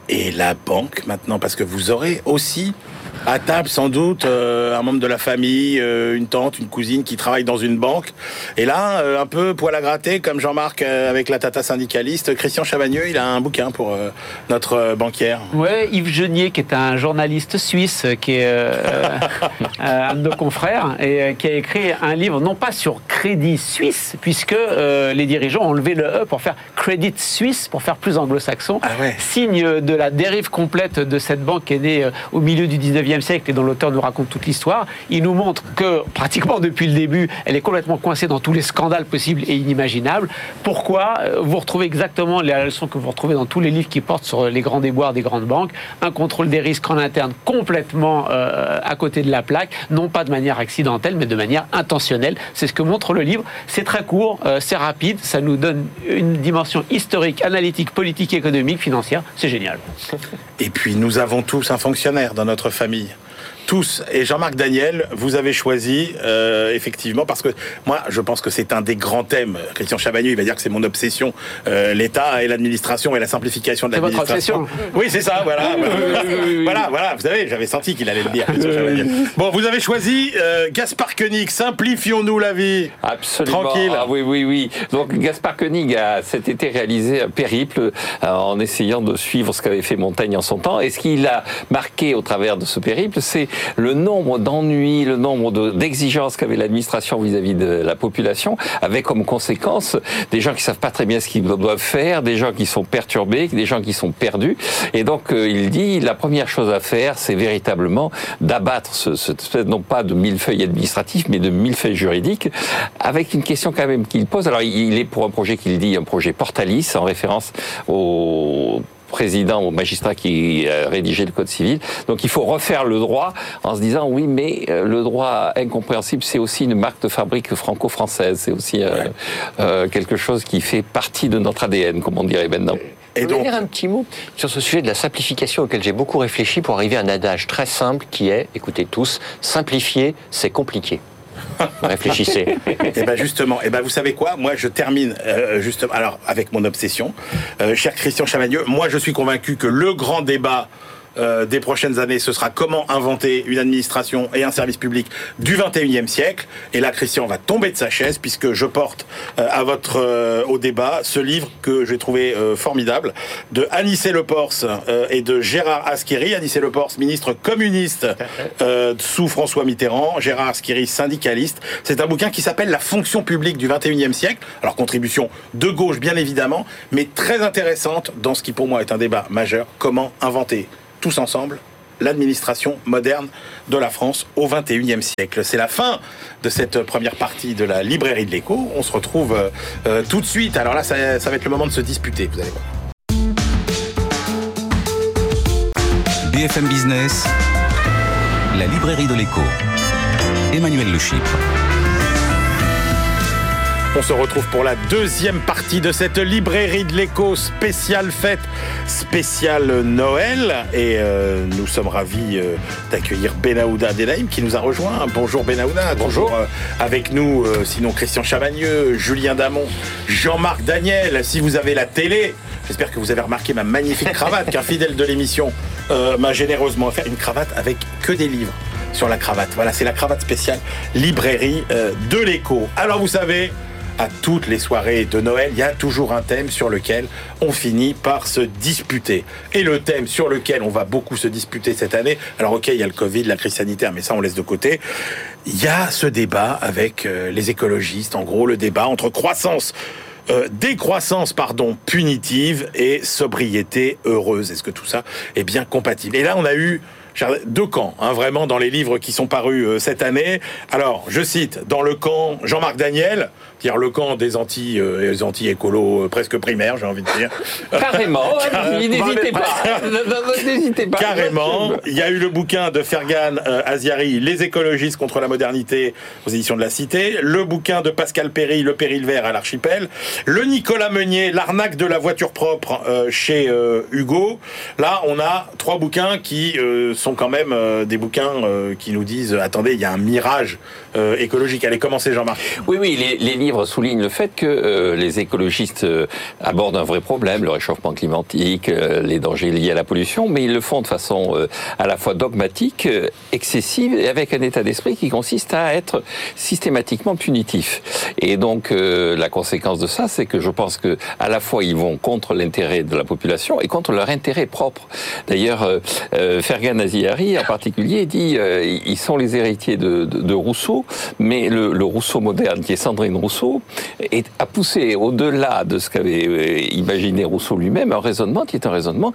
Et la banque maintenant, parce que vous aurez aussi à table sans doute euh, un membre de la famille, euh, une tante, une cousine qui travaille dans une banque. Et là, euh, un peu poil à gratter, comme Jean-Marc avec la tata syndicaliste, Christian Chavagneux, il a un bouquin pour notre banquière. Ouais, Yves Genier, qui est un journaliste suisse, qui est un de nos confrères, et qui a écrit un livre, non pas sur Crédit Suisse, puisque les dirigeants ont levé le E pour faire Crédit Suisse, pour faire plus anglo-saxon. Ah ouais. Signe de la dérive complète de cette banque qui est née au milieu du 19e siècle et dont l'auteur nous raconte toute l'histoire, il nous montre que pratiquement depuis le début, elle est complètement coincée dans tous les scandales possibles et inimaginables. Pourquoi Vous retrouvez exactement les leçons que vous retrouvez dans tous les livres qui portent sur les grands déboires des grandes banques. Un contrôle des risques en interne complètement euh, à côté de la plaque, non pas de manière accidentelle, mais de manière intentionnelle. C'est ce que montre le livre. C'est très court, euh, c'est rapide, ça nous donne une dimension historique, analytique, politique, économique, financière. C'est génial. Et puis nous avons tous un fonctionnaire dans notre famille tous. Et Jean-Marc Daniel, vous avez choisi, euh, effectivement, parce que moi, je pense que c'est un des grands thèmes. Christian Chavagneux, il va dire que c'est mon obsession, euh, l'État et l'administration et la simplification de l'administration. Oui, c'est ça, voilà. voilà, voilà, vous savez, j'avais senti qu'il allait le dire, Bon, vous avez choisi euh, Gaspard Koenig, simplifions-nous la vie. Absolument. Tranquille. Ah, oui, oui, oui. Donc, Gaspard Koenig a cet été réalisé un périple en essayant de suivre ce qu'avait fait Montaigne en son temps. Et ce qu'il a marqué au travers de ce périple, c'est le nombre d'ennuis, le nombre d'exigences qu'avait l'administration vis-à-vis de la population, avec comme conséquence des gens qui savent pas très bien ce qu'ils doivent faire, des gens qui sont perturbés, des gens qui sont perdus. Et donc, euh, il dit, la première chose à faire, c'est véritablement d'abattre ce, non pas de millefeuille administratif, mais de millefeuille juridique, avec une question quand même qu'il pose. Alors, il est pour un projet qu'il dit un projet Portalis, en référence au président ou magistrat qui euh, rédigeait le code civil. Donc il faut refaire le droit en se disant oui, mais euh, le droit incompréhensible, c'est aussi une marque de fabrique franco-française. C'est aussi euh, euh, quelque chose qui fait partie de notre ADN, comme on dirait maintenant. Et donc, donc, dire un petit mot sur ce sujet de la simplification auquel j'ai beaucoup réfléchi pour arriver à un adage très simple qui est, écoutez tous, simplifier, c'est compliqué. Réfléchissez. Et ben justement, et ben vous savez quoi? Moi, je termine euh, justement. Alors avec mon obsession, Euh, cher Christian Chavagneux, moi je suis convaincu que le grand débat. Euh, des prochaines années, ce sera comment inventer une administration et un service public du 21e siècle. Et là, Christian va tomber de sa chaise puisque je porte euh, à votre euh, au débat ce livre que j'ai trouvé formidable de Anissé Lepors euh, et de Gérard Asqueri. Anissé Lepors, ministre communiste sous François Mitterrand. Gérard Asqueri, syndicaliste. C'est un bouquin qui s'appelle La fonction publique du 21e siècle. Alors contribution de gauche bien évidemment, mais très intéressante dans ce qui pour moi est un débat majeur. Comment inventer tous ensemble l'administration moderne de la France au 21e siècle. C'est la fin de cette première partie de la librairie de l'écho. On se retrouve euh, euh, tout de suite. Alors là, ça, va être le moment de se disputer, vous allez voir. BFM Business, la librairie de l'écho. Emmanuel Le. On se retrouve pour la deuxième partie de cette librairie de l'écho spéciale fête, spéciale Noël. Et euh, nous sommes ravis euh, d'accueillir Benahouda Delaïm qui nous a rejoint. Bonjour Benahouda. Bonjour. avec nous, euh, sinon Christian Chavagneux, Julien Damon, Jean-Marc Daniel. Si vous avez la télé, j'espère que vous avez remarqué ma magnifique cravate qu'un fidèle de l'émission euh, m'a généreusement offert. Une cravate avec que des livres sur la cravate. Voilà, c'est la cravate spéciale librairie euh, de l'écho. Alors vous savez, à toutes les soirées de Noël, il y a toujours un thème sur lequel on finit par se disputer. Et le thème sur lequel on va beaucoup se disputer cette année, alors ok, il y a le Covid, la crise sanitaire, mais ça on laisse de côté, il y a ce débat avec euh, les écologistes, en gros le débat entre croissance euh, décroissance pardon punitive et sobriété heureuse. Est-ce que tout ça est bien compatible? Et là, on a eu deux camps, hein, vraiment dans les livres qui sont parus euh, cette année. Alors, je cite dans le camp Jean-Marc Daniel, le camp des anti euh, des anti écolos presque primaires, j'ai envie de dire. Carrément, n'hésitez pas. N'hésitez pas. Carrément. Il y a eu le bouquin de Fergan euh, Aziari, Les écologistes contre la modernité, aux éditions de la Cité. Le bouquin de Pascal Perry, Le péril vert à l'archipel. Le Nicolas Meunier, L'arnaque de la voiture propre euh, chez euh, Hugo. Là, on a trois bouquins qui euh, sont quand même euh, des bouquins euh, qui nous disent attendez, il y a un mirage euh, écologique. Allez, commencez, Jean-Marc. Oui, oui, les, les livres soulignent le fait que euh, les écologistes euh, abordent un vrai problème, le réchauffement climatique, euh, les dangers liés à la pollution, mais ils le font de façon à la fois dogmatique, excessive, et avec un état d'esprit qui consiste à être systématiquement punitif. Et donc, la conséquence de ça, c'est que je pense que à la fois ils vont contre l'intérêt de la population et contre leur intérêt propre. D'ailleurs, Fergan Aziari en particulier dit ils sont les héritiers de, de- Rousseau, mais le Rousseau moderne, qui est Sandrine Rousseau, est, a poussé au-delà de ce qu'avait euh, imaginé Rousseau lui-même un raisonnement qui est un raisonnement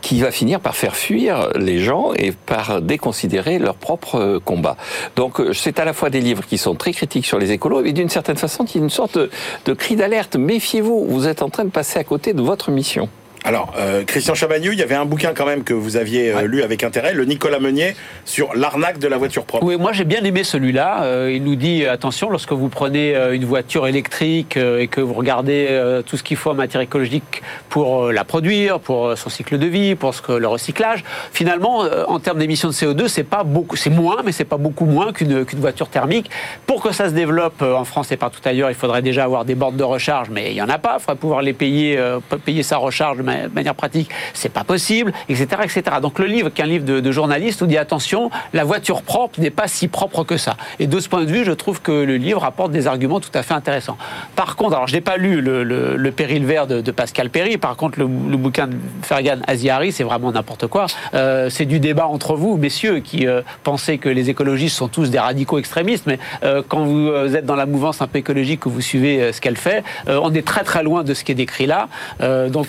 qui va finir par faire fuir les gens et par déconsidérer leur propre euh, combat. Donc euh, c'est à la fois des livres qui sont très critiques sur les écolos et d'une certaine façon qui est une sorte de cri d'alerte. Méfiez-vous, vous êtes en train de passer à côté de votre mission. Alors, euh, Christian Chavagneux, il y avait un bouquin quand même que vous aviez euh, lu avec intérêt, le Nicolas Meunier, sur l'arnaque de la voiture propre. Oui, moi j'ai bien aimé celui-là. Euh, il nous dit attention, lorsque vous prenez une voiture électrique et que vous regardez tout ce qu'il faut en matière écologique pour la produire, pour son cycle de vie, pour ce que, le recyclage, finalement, en termes d'émissions de CO2, c'est pas beaucoup, c'est moins, mais c'est pas beaucoup moins qu'une voiture thermique. Pour que ça se développe en France et partout ailleurs, il faudrait déjà avoir des bornes de recharge, mais il y en a pas. Il faudrait pouvoir les payer, payer sa recharge de ma- manière pratique. C'est pas possible, etc., etc. Donc le livre, qui est un livre de, de journaliste, nous dit attention, la voiture propre n'est pas si propre que ça. Et de ce point de vue, je trouve que le livre apporte des arguments tout à fait intéressants. Par contre, alors je n'ai pas lu le, Péril vert de, de Pascal Perry. Par contre, le, bouquin de Fergan Aziari, c'est vraiment n'importe quoi. Euh, c'est du débat entre vous, messieurs, qui euh, pensez que les écologistes sont tous des radicaux extrémistes. Mais euh, quand vous euh, êtes dans la mouvance un peu écologique, que vous suivez ce qu'elle fait, on est très très loin de ce qui est décrit là. Donc,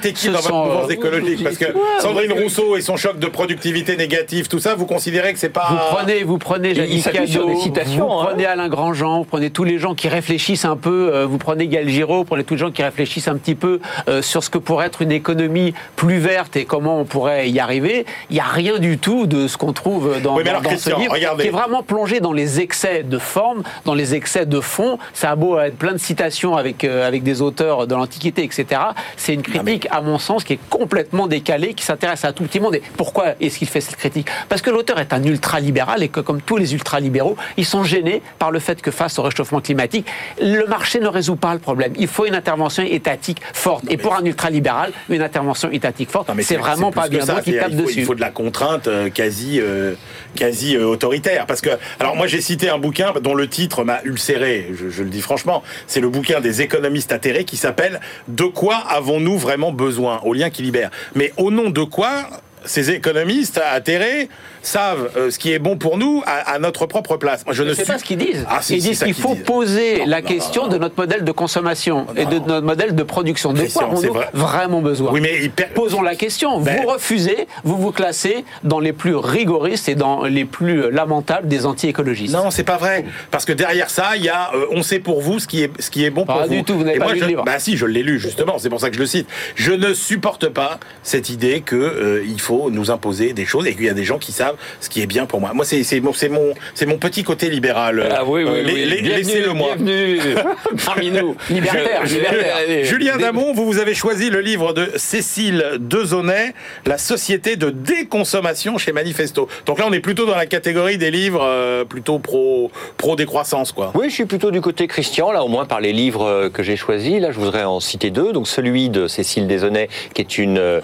mettez qui Ce dans votre mouvance euh, écologique Parce que Ouais, Sandrine ouais. Rousseau et son choc de productivité négative, tout ça, vous considérez que c'est pas. Vous prenez, vous prenez Janine Cadot, des citations, vous hein. prenez Alain Grandjean, vous prenez tous les gens qui réfléchissent un peu, euh, vous prenez Gaël Giraud, vous prenez tous les gens qui réfléchissent un petit peu euh, sur ce que pourrait être une économie plus verte et comment on pourrait y arriver. Il n'y a rien du tout de ce qu'on trouve dans, Oui, mais dans- alors, dans Christian, ce livre, regardez. qui est vraiment plongé dans les excès de forme, dans les excès de fond. Ça a beau être plein de citations avec, euh, avec des auteurs de l'Antiquité, etc. C'est une critique, à mon sens, qui est complètement décalée, qui s'intéresse à tout petit monde. Et pourquoi est-ce qu'il fait cette critique? Parce que l'auteur est un ultralibéral et que, comme tous les ultralibéraux, ils sont gênés par le fait que face au réchauffement climatique, le marché ne résout pas le problème. Il faut une intervention étatique forte. et pour un ultralibéral, une intervention étatique forte, c'est vraiment pas bien ça. C'est-à-dire, tape il faut, dessus. Il faut de la contrainte euh, quasi, euh, quasi euh, autoritaire. Parce que, alors moi j'ai cité un bouquin dont le titre m'a ulcéré, je, je le dis franchement, c'est le bouquin des économistes atterrés qui s'appelle De quoi avons-nous vraiment besoin au lien qui libère. Mais au nom de quoi ces économistes atterrés savent euh, ce qui est bon pour nous à, à notre propre place. Moi, je ne suis pas ce qu'ils disent. Ah, si, Ils disent qu'il faut disent. poser Non, la non, question non, de notre modèle de consommation et de notre modèle de production. De quoi avons-nous vrai. vraiment besoin Oui, mais per- Posons la question. Ben- Vous refusez, vous vous classez dans les plus rigoristes et dans les plus lamentables des anti-écologistes. Non, c'est pas vrai. Parce que derrière ça, il y a euh, on sait pour vous ce qui est, ce qui est bon pour Pas vous. du tout, vous n'avez pas moi, lu je, le livre. Bah si, je l'ai lu justement, c'est pour ça que je le cite. Je ne supporte pas cette idée que euh, il faut nous imposer des choses et qu'il y a des gens qui savent ce qui est bien pour moi. Moi, c'est c'est mon, c'est mon, c'est mon petit côté libéral. Ah oui, oui, Euh, oui. Laissez-le moi. Bienvenue parmi nous. Libertaire, Je- libertaire. Allez, Julien des- Damon, vous, vous avez choisi le livre de Cécile Dezonnet, La société de déconsommation chez Manifesto. Donc là, on est plutôt dans la catégorie des livres euh, plutôt pro, pro décroissance, quoi. Oui, je suis plutôt du côté Christian, là au moins par les livres euh, que j'ai choisis. Là, je voudrais en citer deux. Donc celui de Cécile Deshonnay, qui est une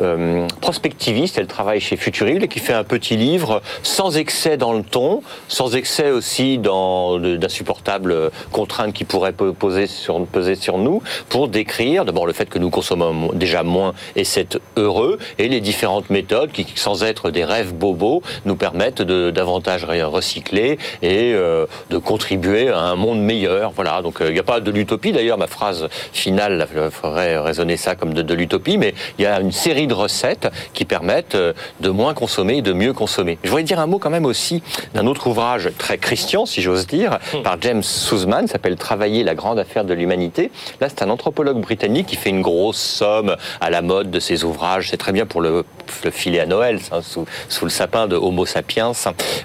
euh, prospectiviste, elle travaille chez Futurible et qui fait un petit livre sans excès dans le ton, sans excès aussi dans d'insupportables contraintes qui pourraient peser sur nous, pour décrire d'abord le fait que nous consommons mo- déjà moins et c'est heureux, et les différentes méthodes qui, sans être des rêves bobos, nous permettent de davantage recycler et euh, de contribuer à un monde meilleur. Voilà, donc euh, il n'y a pas de l'utopie. D'ailleurs, ma phrase finale ferait résonner ça comme de, de l'utopie, mais il y a une série de recettes qui permettent euh, de moins consommer et de mieux consommer. Je voudrais dire un mot quand même aussi d'un autre ouvrage très christian, si j'ose dire, par James Suzman, s'appelle Travailler la grande affaire de l'humanité. Là, c'est un anthropologue britannique qui fait une grosse somme à la mode de ses ouvrages. C'est très bien pour le, le filer à Noël, sous, le sapin de Homo sapiens.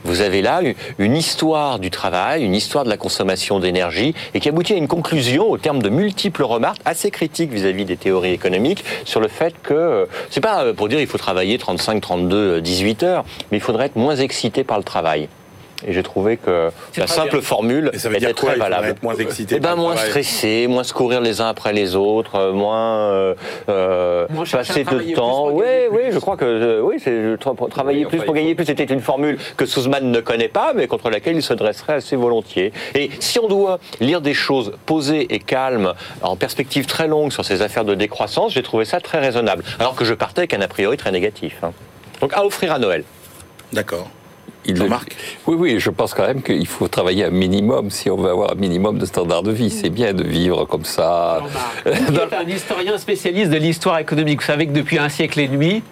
Vous avez là une- histoire du travail, une histoire de la consommation d'énergie et qui aboutit à une conclusion au terme de multiples remarques assez critiques vis-à-vis des théories économiques sur le fait que euh, c'est pas euh, pour dire il faut travailler 35, 32, 18 heures, mais il faudrait être moins excité par le travail. Et j'ai trouvé que la simple bien. formule Et ça veut était dire quoi, très valable. être moins excité Eh ben, moins stressé, moins se courir les uns après les autres, euh, moins, euh, euh, Moins passer de temps. Oui, oui, je crois que euh, oui, c'est tra- pour travailler Oui, plus pour gagner plus. C'était une formule que Souzman ne connaît pas, mais contre laquelle il se dresserait assez volontiers. Et si on doit lire des choses posées et calmes, en perspective très longue sur ces affaires de décroissance, j'ai trouvé ça très raisonnable. Alors que je partais avec un a priori très négatif. hein. Donc à offrir à Noël. D'accord. Il Jean-Marc Oui, oui, je pense quand même qu'il faut travailler un minimum si on veut avoir un minimum de standard de vie. C'est bien de vivre comme ça. Vous êtes un historien spécialiste de l'histoire économique. Vous savez que depuis un siècle et demi,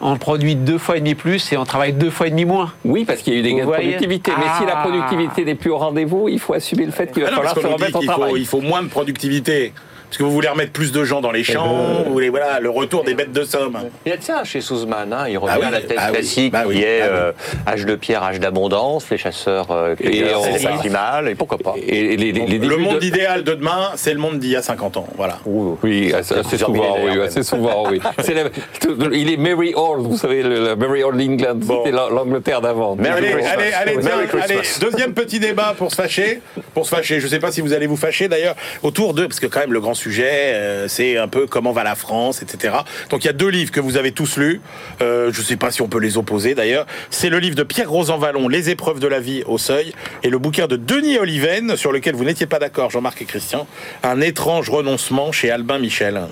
on produit deux fois et demi plus et on travaille deux fois et demi moins. Oui, parce qu'il y a eu des gains de productivité. Mais si la Ah. productivité n'est plus au rendez-vous, il faut assumer le fait qu'il va Ah non, falloir se remettre au faut, travail. il faut moins de productivité. Parce que vous voulez remettre plus de gens dans les champs, vous voulez voilà, le retour des bêtes de somme. Il y a de ça chez Souzman, hein. il revient Ah oui, à la thèse ah oui, classique bah oui, qui est ah euh, âge de pierre, âge d'abondance, les chasseurs, euh, Et cueilleurs, si mal, et pourquoi pas Et les, les- les le monde de- idéal de demain, c'est le monde d'il y a 50 ans. Voilà. Oui, assez, souvent, oui, assez souvent, oui. La- il est Mary Old, vous savez, le, le Mary Old England, Bon. c'était la- l'Angleterre d'avant. Allez, allez, tiens, allez, deuxième petit débat pour se fâcher. Pour se fâcher, je ne sais pas si vous allez vous fâcher d'ailleurs, autour de, parce que quand même le grand euh, c'est un peu comment va la France, etc. Donc il y a deux livres que vous avez tous lus, Euh, je ne sais pas si on peut les opposer d'ailleurs. C'est le livre de Pierre Rosanvallon, Les épreuves de la vie au seuil, et le bouquin de Denis Oliven, sur lequel vous n'étiez pas d'accord, Jean-Marc et Christian, Un étrange renoncement chez Albin Michel.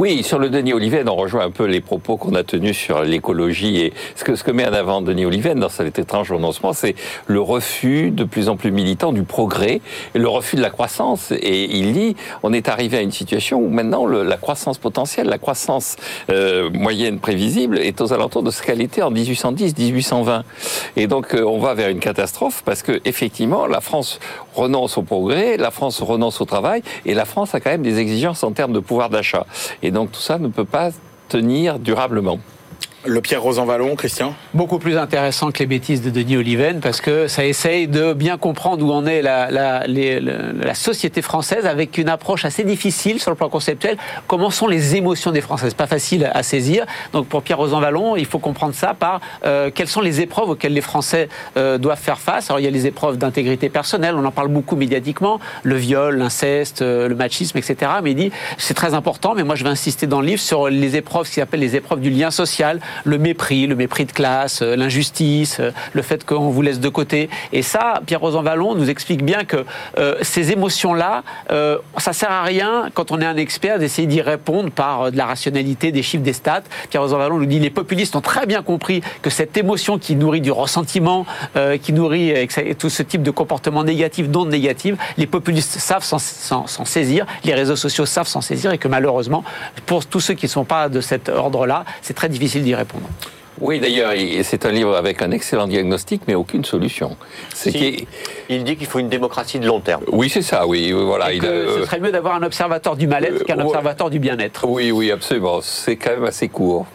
Oui, sur le Denis Oliven, on rejoint un peu les propos qu'on a tenus sur l'écologie et ce que, ce que met en avant Denis Oliven dans cet étrange renoncement, c'est le refus de plus en plus militant du progrès et le refus de la croissance. Et il dit, on est arrivé à une situation où maintenant la croissance potentielle, la croissance euh, moyenne prévisible est aux alentours de ce qu'elle était en 1810-1820. Et donc euh, on va vers une catastrophe parce que effectivement la France renonce au progrès, la France renonce au travail et la France a quand même des exigences en termes de pouvoir d'achat. Donc tout ça ne peut pas tenir durablement. Le Pierre Rosanvallon, Christian Beaucoup plus intéressant que les bêtises de Denis Oliven parce que ça essaye de bien comprendre où en est la, la, la, société française avec une approche assez difficile sur le plan conceptuel. Comment sont les émotions des Français? C'est pas facile à saisir. Donc pour Pierre Rosanvallon, il faut comprendre ça par euh, quelles sont les épreuves auxquelles les Français euh, doivent faire face. Alors il y a les épreuves d'intégrité personnelle, on en parle beaucoup médiatiquement, le viol, l'inceste, euh, le machisme, etc. Mais il dit c'est très important, mais moi je vais insister dans le livre sur les épreuves, ce qu'il appelle les épreuves du lien social le mépris, le mépris de classe, euh, l'injustice, euh, le fait qu'on vous laisse de côté. Et ça, Pierre Rosan Vallon nous explique bien que euh, ces émotions-là, euh, ça sert à rien quand on est un expert d'essayer d'y répondre par de la rationalité, des chiffres, des stats. Pierre Rosan Vallon nous dit les populistes ont très bien compris que cette émotion qui nourrit du ressentiment, qui nourrit tout ce type de comportement négatif, d'ondes négatives, les populistes savent s'en saisir, les réseaux sociaux savent s'en saisir et que malheureusement, pour tous ceux qui ne sont pas de cet ordre-là, c'est très difficile d'y répondre. Oui, d'ailleurs, c'est un livre avec un excellent diagnostic, mais aucune solution. Si. Il dit qu'il faut une démocratie de long terme. Oui, c'est ça, oui. Voilà, il, ce serait mieux d'avoir un observateur du mal-être euh, qu'un observateur du bien-être. Oui, oui, absolument. C'est quand même assez court.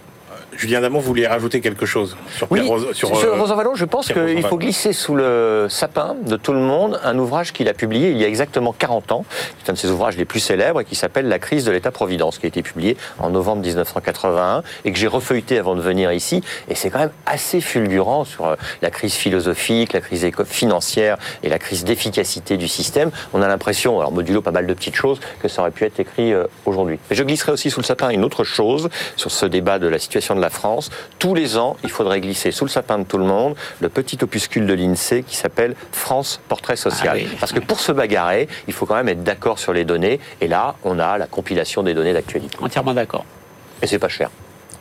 Julien Damon voulait rajouter quelque chose sur oui, sur, sur euh, je pense qu'il faut glisser sous le sapin de tout le monde un ouvrage qu'il a publié il y a exactement 40 ans, qui est un de ses ouvrages les plus célèbres et qui s'appelle La crise de l'État-providence, qui a été publié en novembre 1981 et que j'ai refeuilleté avant de venir ici. Et c'est quand même assez fulgurant sur euh, la crise philosophique, la crise financière et la crise d'efficacité du système. On a l'impression, alors modulo pas mal de petites choses, que ça aurait pu être écrit euh, aujourd'hui. Mais je glisserai aussi sous le sapin une autre chose sur ce débat de la situation de la France. Tous les ans, il faudrait glisser sous le sapin de tout le monde le petit opuscule de l'INSEE qui s'appelle France Portrait Social. Ah Parce que pour se bagarrer, il faut quand même être d'accord sur les données. Et là, on a la compilation des données d'actualité. Entièrement d'accord. Et c'est pas cher.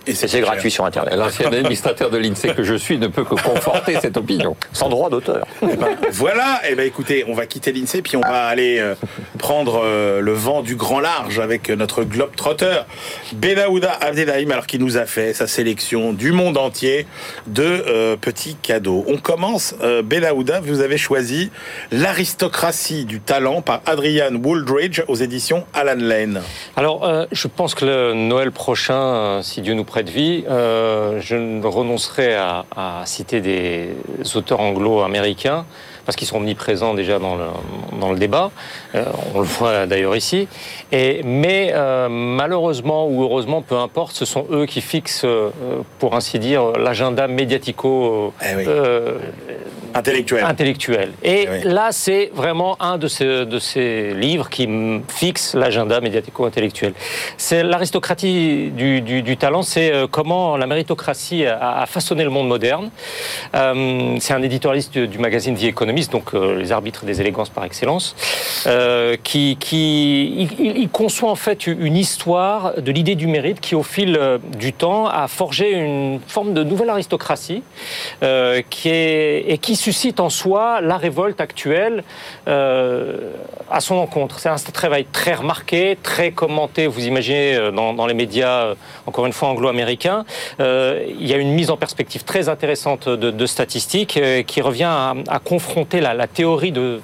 Et c'est gratuit sur Internet. L'ancien administrateur de l'INSEE que je suis ne peut que conforter cette opinion. Sans droit d'auteur. Eh ben, voilà, et eh ben écoutez, on va quitter l'INSEE, puis on va aller euh, prendre euh, le vent du grand large avec notre globe trotteur, Benaouda Abdelhaim, alors qu'il nous a fait sa sélection du monde entier de euh, petits cadeaux. On commence, euh, Benaouda, vous avez choisi L'aristocratie du talent par Adrian Wooldridge aux éditions Alan Lane. Alors, je pense que le Noël prochain, si Dieu nous de vie, euh, je ne renoncerai à, citer des auteurs anglo-américains parce qu'ils sont omniprésents déjà dans le débat. Euh, on le voit d'ailleurs ici. Et, mais euh, malheureusement ou heureusement, peu importe, ce sont eux qui fixent, euh, pour ainsi dire, l'agenda médiatico eh oui. intellectuel. intellectuel. Et eh oui. là, c'est vraiment un de ces, de ces livres qui fixe l'agenda médiatico-intellectuel. C'est l'aristocratie du, du, du, talent, c'est comment la méritocratie a, a, façonné le monde moderne. c'est un éditorialiste du, du magazine The Economist donc euh, les arbitres des élégances par excellence, euh, qui, qui il, conçoit en fait une histoire de l'idée du mérite qui, au fil euh, du temps, a forgé une forme de nouvelle aristocratie euh, qui et qui suscite en soi la révolte actuelle euh, à son encontre. C'est un travail très remarqué, très commenté, vous imaginez, euh, dans, les médias, encore une fois, anglo-américains. il y a une mise en perspective très intéressante de, statistiques qui revient à, confronter la théorie de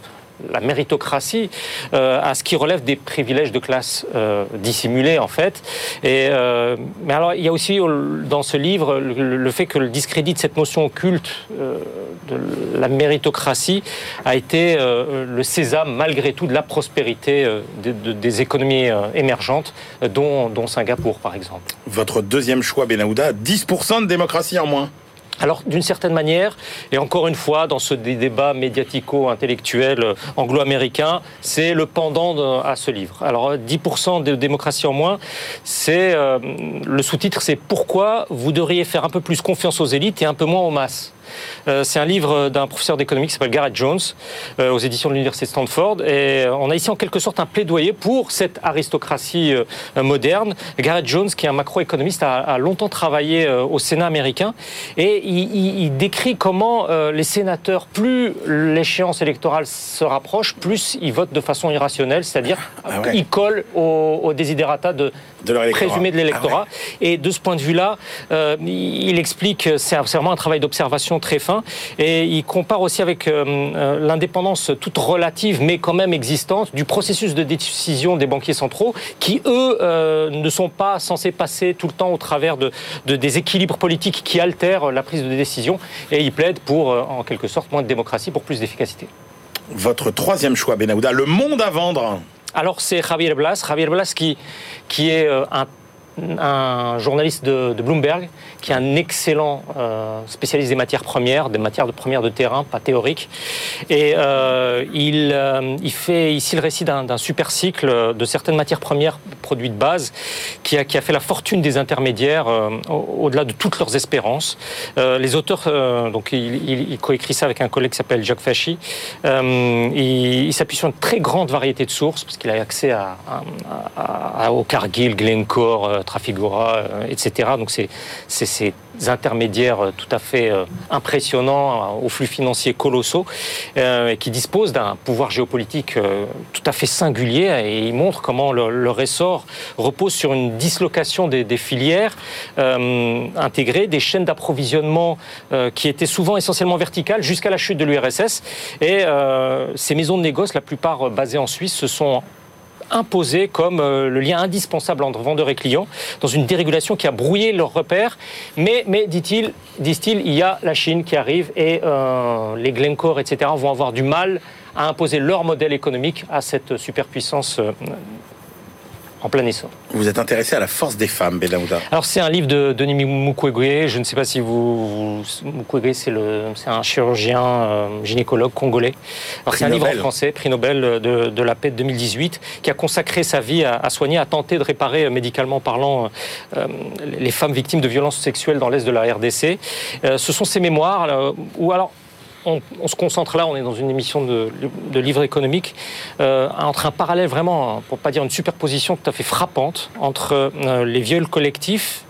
la méritocratie euh, à ce qui relève des privilèges de classe euh, dissimulés en fait. Et, euh, mais alors il y a aussi dans ce livre le, fait que le discrédit de cette notion occulte de la méritocratie a été le sésame malgré tout de la prospérité de, de, des économies émergentes, dont, dont Singapour par exemple. Votre deuxième choix, Benahouda, 10% de démocratie en moins. Alors, d'une certaine manière, et encore une fois, dans ce débat médiatico-intellectuel euh, anglo-américain, c'est le pendant à ce livre. Alors, 10% de démocratie en moins, c'est euh, le sous-titre, c'est pourquoi vous devriez faire un peu plus confiance aux élites et un peu moins aux masses? C'est un livre d'un professeur d'économie qui s'appelle Garrett Jones, aux éditions de l'Université de Stanford. Et on a ici en quelque sorte un plaidoyer pour cette aristocratie moderne. Garrett Jones, qui est un macroéconomiste, a, longtemps travaillé au Sénat américain. Et il, décrit comment les sénateurs, plus l'échéance électorale se rapproche, plus ils votent de façon irrationnelle, c'est-à-dire ah ils collent aux, aux desiderata de, de présumé de l'électorat. Ah et de ce point de vue-là, euh, il explique, c'est vraiment un travail d'observation très fin, et il compare aussi avec euh, euh, l'indépendance toute relative, mais quand même existante, du processus de décision des banquiers centraux, qui, eux, ne sont pas censés passer tout le temps au travers de, des équilibres politiques qui altèrent la prise de décision, et il plaide pour, en quelque sorte, moins de démocratie pour plus d'efficacité. Votre troisième choix, Benahouda, le monde à vendre. Alors c'est Javier Blas, Javier Blas qui, qui est euh, un un journaliste de, Bloomberg qui est un excellent euh, spécialiste des matières premières, des matières de premières de terrain, pas théoriques. Et euh, il, euh, il, fait ici le récit d'un super cycle de certaines matières premières produits de base qui a, fait la fortune des intermédiaires au-delà de toutes leurs espérances. les auteurs, donc il, coécrit ça avec un collègue qui s'appelle Jacques Fachy. il, s'appuie sur une très grande variété de sources parce qu'il a accès à, à, au Cargill, Glencore, Trafigura, euh, etc. Donc c'est ces intermédiaires euh, tout à fait euh, impressionnants aux flux financiers colossaux qui disposent d'un pouvoir géopolitique tout à fait singulier et ils montrent comment leur essor repose sur une dislocation des, filières intégrées, des chaînes d'approvisionnement qui étaient souvent essentiellement verticales jusqu'à la chute de l'URSS et ces maisons de négoce, la plupart basées en Suisse, se sont imposé comme euh, le lien indispensable entre vendeurs et clients, dans une dérégulation qui a brouillé leurs repères. Mais, mais dit-il, disent-ils, il y a la Chine qui arrive et euh, les Glencore, etc., vont avoir du mal à imposer leur modèle économique à cette superpuissance euh, en plein essor. Vous êtes intéressé à la force des femmes, Benahouda Alors c'est un livre de Denis Mukwege. Je ne sais pas si vous, Mukwege, c'est un chirurgien euh, gynécologue congolais. C'est un livre en français, prix Nobel de, la paix de 2018, qui a consacré sa vie à, soigner, à tenter de réparer euh, médicalement parlant euh, les femmes victimes de violences sexuelles dans l'est de la RDC. ce sont ses mémoires où alors on, se concentre là, on est dans une émission de, livre économique, euh, entre un parallèle vraiment, pour pas dire une superposition tout à fait frappante, entre euh, les viols collectifs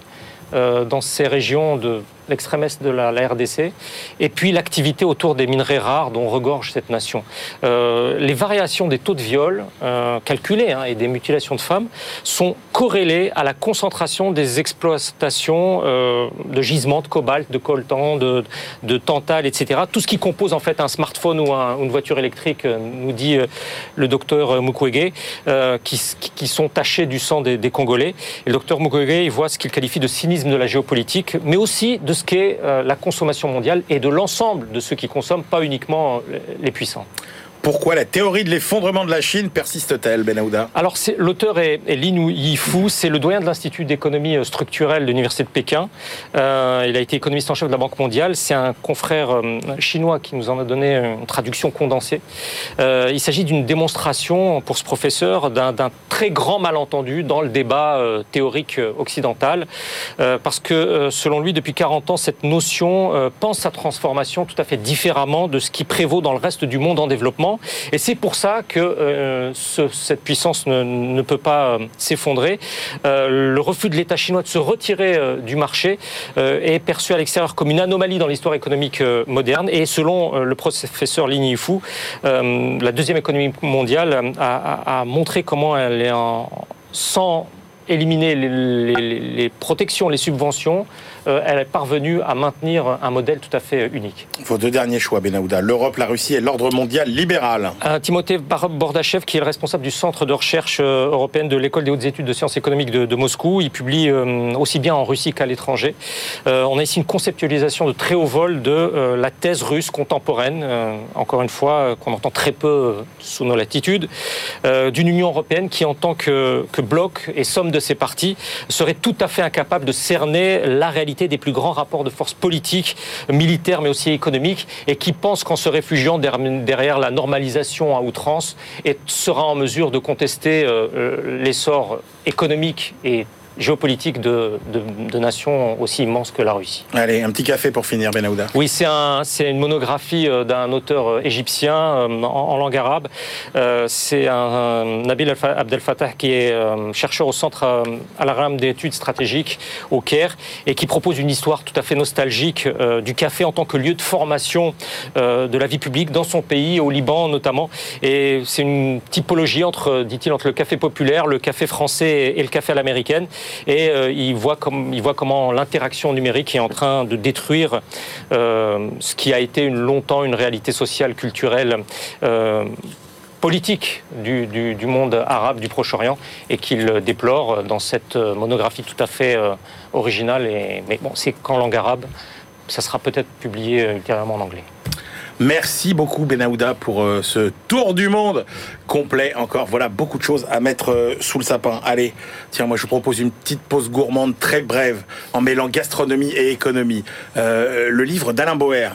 euh, dans ces régions de l'extrême est de la, RDC, et puis l'activité autour des minerais rares dont regorge cette nation. Euh, les variations des taux de viol euh, calculés hein, et des mutilations de femmes sont corrélées à la concentration des exploitations euh, de gisements de cobalt, de coltan, de, de tantal, etc. Tout ce qui compose en fait un smartphone ou une voiture électrique, nous dit le docteur Mukwege, qui, sont tachés du sang des, Congolais. Et le docteur Mukwege, voit ce qu'il qualifie de cynisme de la géopolitique, mais aussi de ce qu'est euh, la consommation mondiale et de l'ensemble de ceux qui consomment, pas uniquement euh, les puissants. Pourquoi la théorie de l'effondrement de la Chine persiste-t-elle, Benahouda Alors, l'auteur est, est Lin Yifu, c'est le doyen de l'Institut d'économie euh, structurelle de l'Université de Pékin. Euh, il a été économiste en chef de la Banque mondiale. C'est un confrère euh, chinois qui nous en a donné une traduction condensée. Il s'agit d'une démonstration pour ce professeur d'un très grand malentendu dans le débat théorique occidental, parce que selon lui, depuis 40 ans, cette notion pense sa transformation tout à fait différemment de ce qui prévaut dans le reste du monde en développement. Et c'est pour ça que euh, cette puissance ne, peut pas euh, s'effondrer. Euh, le refus de l'État chinois de se retirer du marché est perçu à l'extérieur comme une anomalie dans l'histoire économique moderne. Et selon le professeur Lin Yifu, la deuxième économie mondiale a, montré comment elle est en, sans éliminer les, protections, les subventions, euh, elle est parvenue à maintenir un modèle tout à fait unique. Vos deux derniers choix, Benahouda, l'Europe, la Russie et l'ordre mondial libéral. Euh, Timothée Bordachev, qui est le responsable du centre de recherche euh, européenne de l'école des hautes études de sciences économiques de, Moscou, il publie aussi bien en Russie qu'à l'étranger. on a ici une conceptualisation de très haut vol de la thèse russe contemporaine, encore une fois, qu'on entend très peu sous nos latitudes, d'une Union européenne qui, en tant que, que bloc et somme de de ces partis serait tout à fait incapable de cerner la réalité des plus grands rapports de force politiques, militaires, mais aussi économiques, et qui pense qu'en se réfugiant derrière la normalisation à outrance, et sera en mesure de contester euh, euh, l'essor économique et géopolitique de, de, nations aussi immenses que la Russie. Allez, un petit café pour finir, Benahouda. Oui, c'est un, une monographie d'un auteur égyptien en, langue arabe. c'est un, Nabil Abdel Fattah qui est chercheur au centre Al-Aram d'études stratégiques au Caire et qui propose une histoire tout à fait nostalgique du café en tant que lieu de formation de la vie publique dans son pays, au Liban notamment. Et c'est une typologie entre, dit-il, entre le café populaire, le café français et le café à l'américaine. Et euh, il, voit comment l'interaction numérique est en train de détruire euh, ce qui a été longtemps une réalité sociale, culturelle. Euh, politique du, du, monde arabe du Proche-Orient et qu'il déplore dans cette monographie tout à fait originale. Et, mais bon, c'est qu'en langue arabe, ça sera peut-être publié ultérieurement en anglais. Merci beaucoup Benahouda pour euh, ce tour du monde complet. Encore, voilà, beaucoup de choses à mettre euh, sous le sapin. Allez, tiens, moi je vous propose une petite pause gourmande très brève en mêlant gastronomie et économie. Euh, le livre d'Alain Boer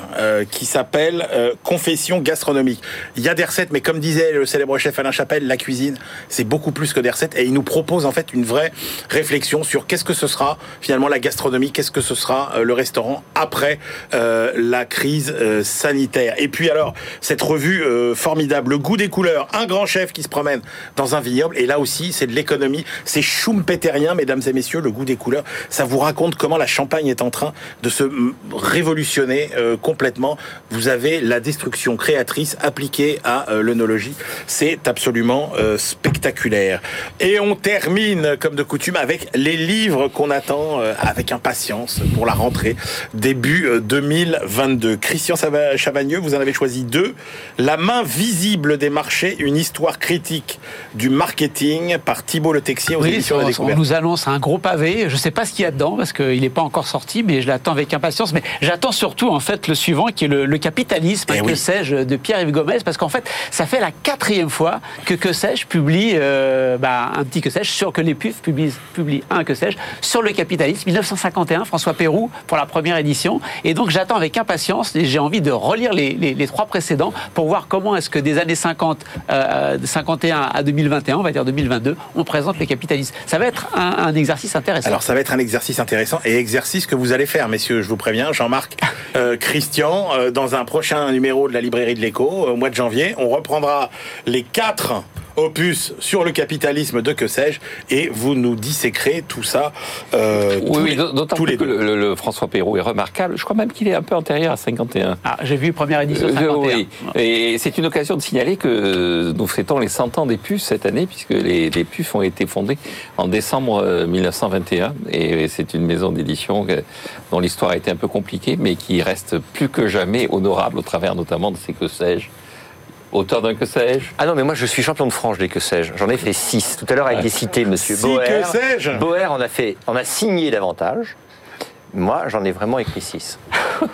qui s'appelle Confession gastronomique. Il y a des recettes, mais comme disait le célèbre chef Alain Chapelle, la cuisine, c'est beaucoup plus que des recettes et il nous propose en fait une vraie réflexion sur qu'est-ce que ce sera finalement la gastronomie, qu'est-ce que ce sera le restaurant après la crise sanitaire. Et puis alors, cette revue euh, formidable, Le goût des couleurs, un grand chef qui se promène dans un vignoble, et là aussi, c'est de l'économie, c'est schumpeterien, mesdames et messieurs, Le goût des couleurs. Ça vous raconte comment la Champagne est en train de se révolutionner euh, complètement. Vous avez la destruction créatrice appliquée à euh, l'œnologie. C'est absolument spectaculaire. Et on termine, comme de coutume, avec les livres qu'on attend avec impatience pour la rentrée début 2022. Christian Chavagneux, vous en avez choisi deux. La main visible des marchés, une histoire critique du marketing par Thibault Le Texier aux éditions on, on nous annonce un gros pavé. Je ne sais pas ce qu'il y a dedans parce qu'il n'est pas encore sorti, mais je l'attends avec impatience. Mais j'attends surtout en fait le suivant qui est le, capitalisme, eh que sais-je, de Pierre-Yves Gomez, parce qu'en fait, ça fait la quatrième fois que que sais-je publie euh, bah, un petit que sais-je sur que les PUF publient, publient un que sais-je sur le capitalisme. 1951, François Pérou pour la première édition. Et donc j'attends avec impatience et j'ai envie de relire les les, trois précédents pour voir comment est-ce que des années 50, 51 euh, à 2021, on va dire 2022, on présente les capitalistes. Ça va être un, exercice intéressant. Alors ça va être un exercice intéressant et exercice que vous allez faire, messieurs, je vous préviens, Jean-Marc, euh, Christian, euh, dans un prochain numéro de la librairie de l'écho, au mois de janvier, on reprendra les quatre opus sur le capitalisme de que sais-je, et vous nous dissécrez tout ça. Euh, oui, d'autant que le, François Perrault est remarquable. Je crois même qu'il est un peu antérieur à 51. Ah, j'ai vu première édition 51. Euh, oui, et c'est une occasion de signaler que nous fêtons les 100 ans des puces cette année, puisque les, les puces ont été fondées en décembre 1921, euh, et c'est une maison d'édition dont l'histoire a été un peu compliquée, mais qui reste plus que jamais honorable au travers notamment de ces que sais-je Auteur d'un que sais-je? Ah non, mais moi je suis champion de France des que sais-je. J'en ai fait six. Tout à l'heure a été cité Monsieur Boer. que sais-je? Boer en a fait, on a signé davantage. Moi, j'en ai vraiment écrit six.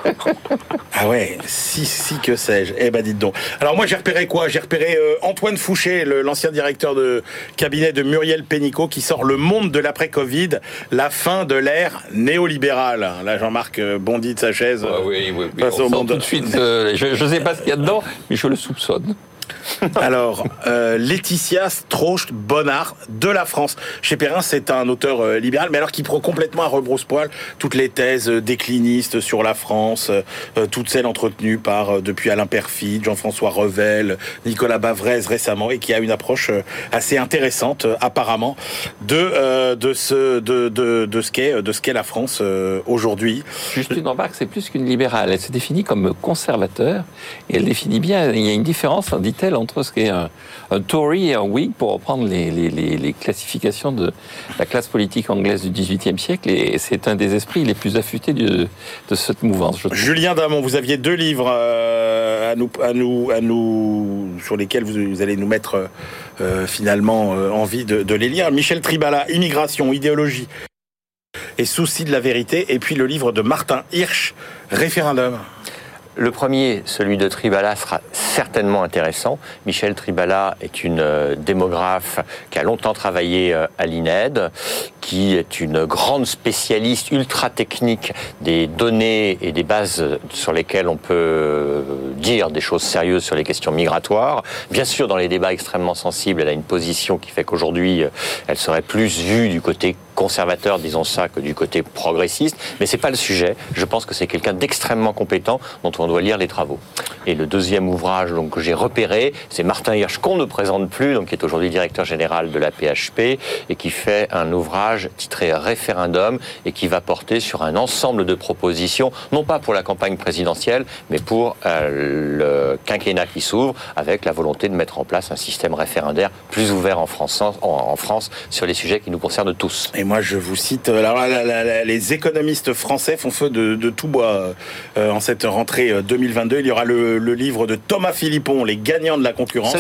ah ouais, si, si, que sais-je. Eh ben, dites donc. Alors moi, j'ai repéré quoi? J'ai repéré euh, Antoine Fouché, l'ancien directeur de cabinet de Muriel Pénicaud, qui sort Le monde de l'après-Covid, la fin de l'ère néolibérale. Là, Jean-Marc euh, bondit de sa chaise. Ah oui, oui, oui. On tout de suite. Euh, je ne sais pas ce qu'il y a dedans, mais je le soupçonne. Alors, euh, Laetitia Strauch-Bonnard de la France. Chez Perrin, c'est un auteur euh, libéral, mais alors qui prend complètement à rebrousse-poil toutes les thèses euh, déclinistes sur la France, toutes celles entretenues par, depuis Alain Perfit, Jean-François Revel, Nicolas Bavrez récemment, et qui a une approche assez intéressante, apparemment, de, ce, de, qu'est, de la France aujourd'hui. Juste une remarque, c'est plus qu'une libérale. Elle se définit comme conservateur, et elle définit bien, il y a une différence, dit-elle, entre ce qu'est un, un, Tory et un Whig, pour reprendre les, classifications de la classe politique anglaise du XVIIIe siècle, et c'est un des esprits les plus affûtés de, de cette mouvance. Julien Damon, vous aviez deux livres euh, à nous, sur lesquels vous, allez nous mettre euh, finalement euh, envie de, de les lire. Michel Tribala, Immigration, idéologie et souci de la vérité, et puis le livre de Martin Hirsch, Référendum. Le premier, celui de Tribala, sera certainement intéressant. Michel Tribala est une euh, démographe qui a longtemps travaillé euh, à l'INED, qui est une grande spécialiste ultra technique des données et des bases sur lesquelles on peut euh, dire des choses sérieuses sur les questions migratoires. Bien sûr, dans les débats extrêmement sensibles, elle a une position qui fait qu'aujourd'hui, elle serait plus vue du côté conservateur, disons ça, que du côté progressiste. Mais c'est pas le sujet. Je pense que c'est quelqu'un d'extrêmement compétent dont on doit lire les travaux. Et le deuxième ouvrage donc, que j'ai repéré, c'est Martin Hirsch, qu'on ne présente plus, donc qui est aujourd'hui directeur général de la PHP et qui fait un ouvrage titré Référendum et qui va porter sur un ensemble de propositions, non pas pour la campagne présidentielle, mais pour euh, le quinquennat qui s'ouvre, avec la volonté de mettre en place un système référendaire plus ouvert en France, en, France sur les sujets qui nous concernent tous. Moi, je vous cite, euh, les économistes français font feu de, tout bois euh, en cette rentrée 2022. Il y aura le, livre de Thomas Philippon, Les gagnants de la concurrence,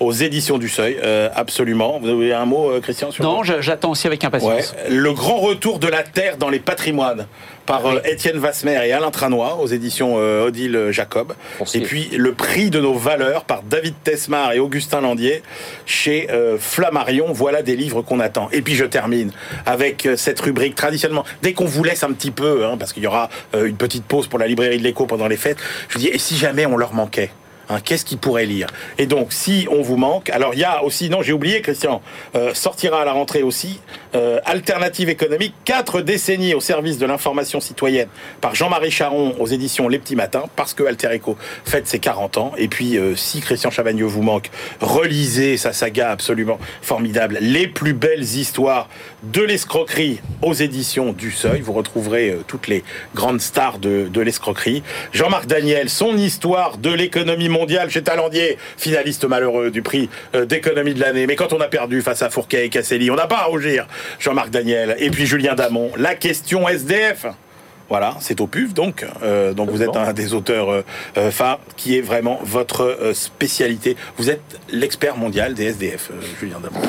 aux éditions du Seuil, absolument. Vous avez un mot, Christian sur Non, j'attends aussi avec impatience. Le grand retour de la Terre dans les patrimoines par euh, Étienne Vasmer et Alain Tranois aux éditions euh, Odile Jacob. Et puis Le prix de nos valeurs par David Tesmar et Augustin Landier chez euh, Flammarion. Voilà des livres qu'on attend. Et puis je termine avec cette rubrique traditionnellement. Dès qu'on vous laisse un petit peu, hein, parce qu'il y aura une petite pause pour la librairie de l'écho pendant les fêtes, je vous dis, et si jamais on leur manquait Hein, qu'est-ce qu'il pourrait lire Et donc, si on vous manque, alors il y a aussi, non, j'ai oublié, Christian, euh, sortira à la rentrée aussi, euh, Alternative économique, quatre décennies au service de l'information citoyenne, par Jean-Marie Charon aux éditions Les Petits Matins, parce que Alter Eco fête ses 40 ans. Et puis, euh, si Christian Chavagneux vous manque, relisez sa saga absolument formidable, Les plus belles histoires de l'escroquerie aux éditions du Seuil. Vous retrouverez toutes les grandes stars de l'escroquerie. Jean-Marc Daniel, son histoire de l'économie mondiale mondial chez Talandier, finaliste malheureux du prix euh, d'économie de l'année. Mais quand on a perdu face à Fourquet et Casselli, on n'a pas à rougir. Jean-Marc Daniel et puis Julien Damon. La question SDF. Voilà, c'est au PUF donc. Euh, donc vous êtes un des auteurs euh, euh, phares qui est vraiment votre spécialité. Vous êtes l'expert mondial des SDF, Julien Damon.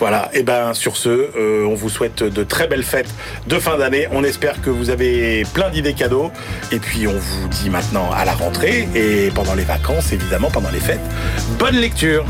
Voilà, et ben sur ce, on vous souhaite de très belles fêtes de fin d'année. On espère que vous avez plein d'idées cadeaux. Et puis on vous dit maintenant à la rentrée et pendant les vacances, évidemment, pendant les fêtes. Bonne lecture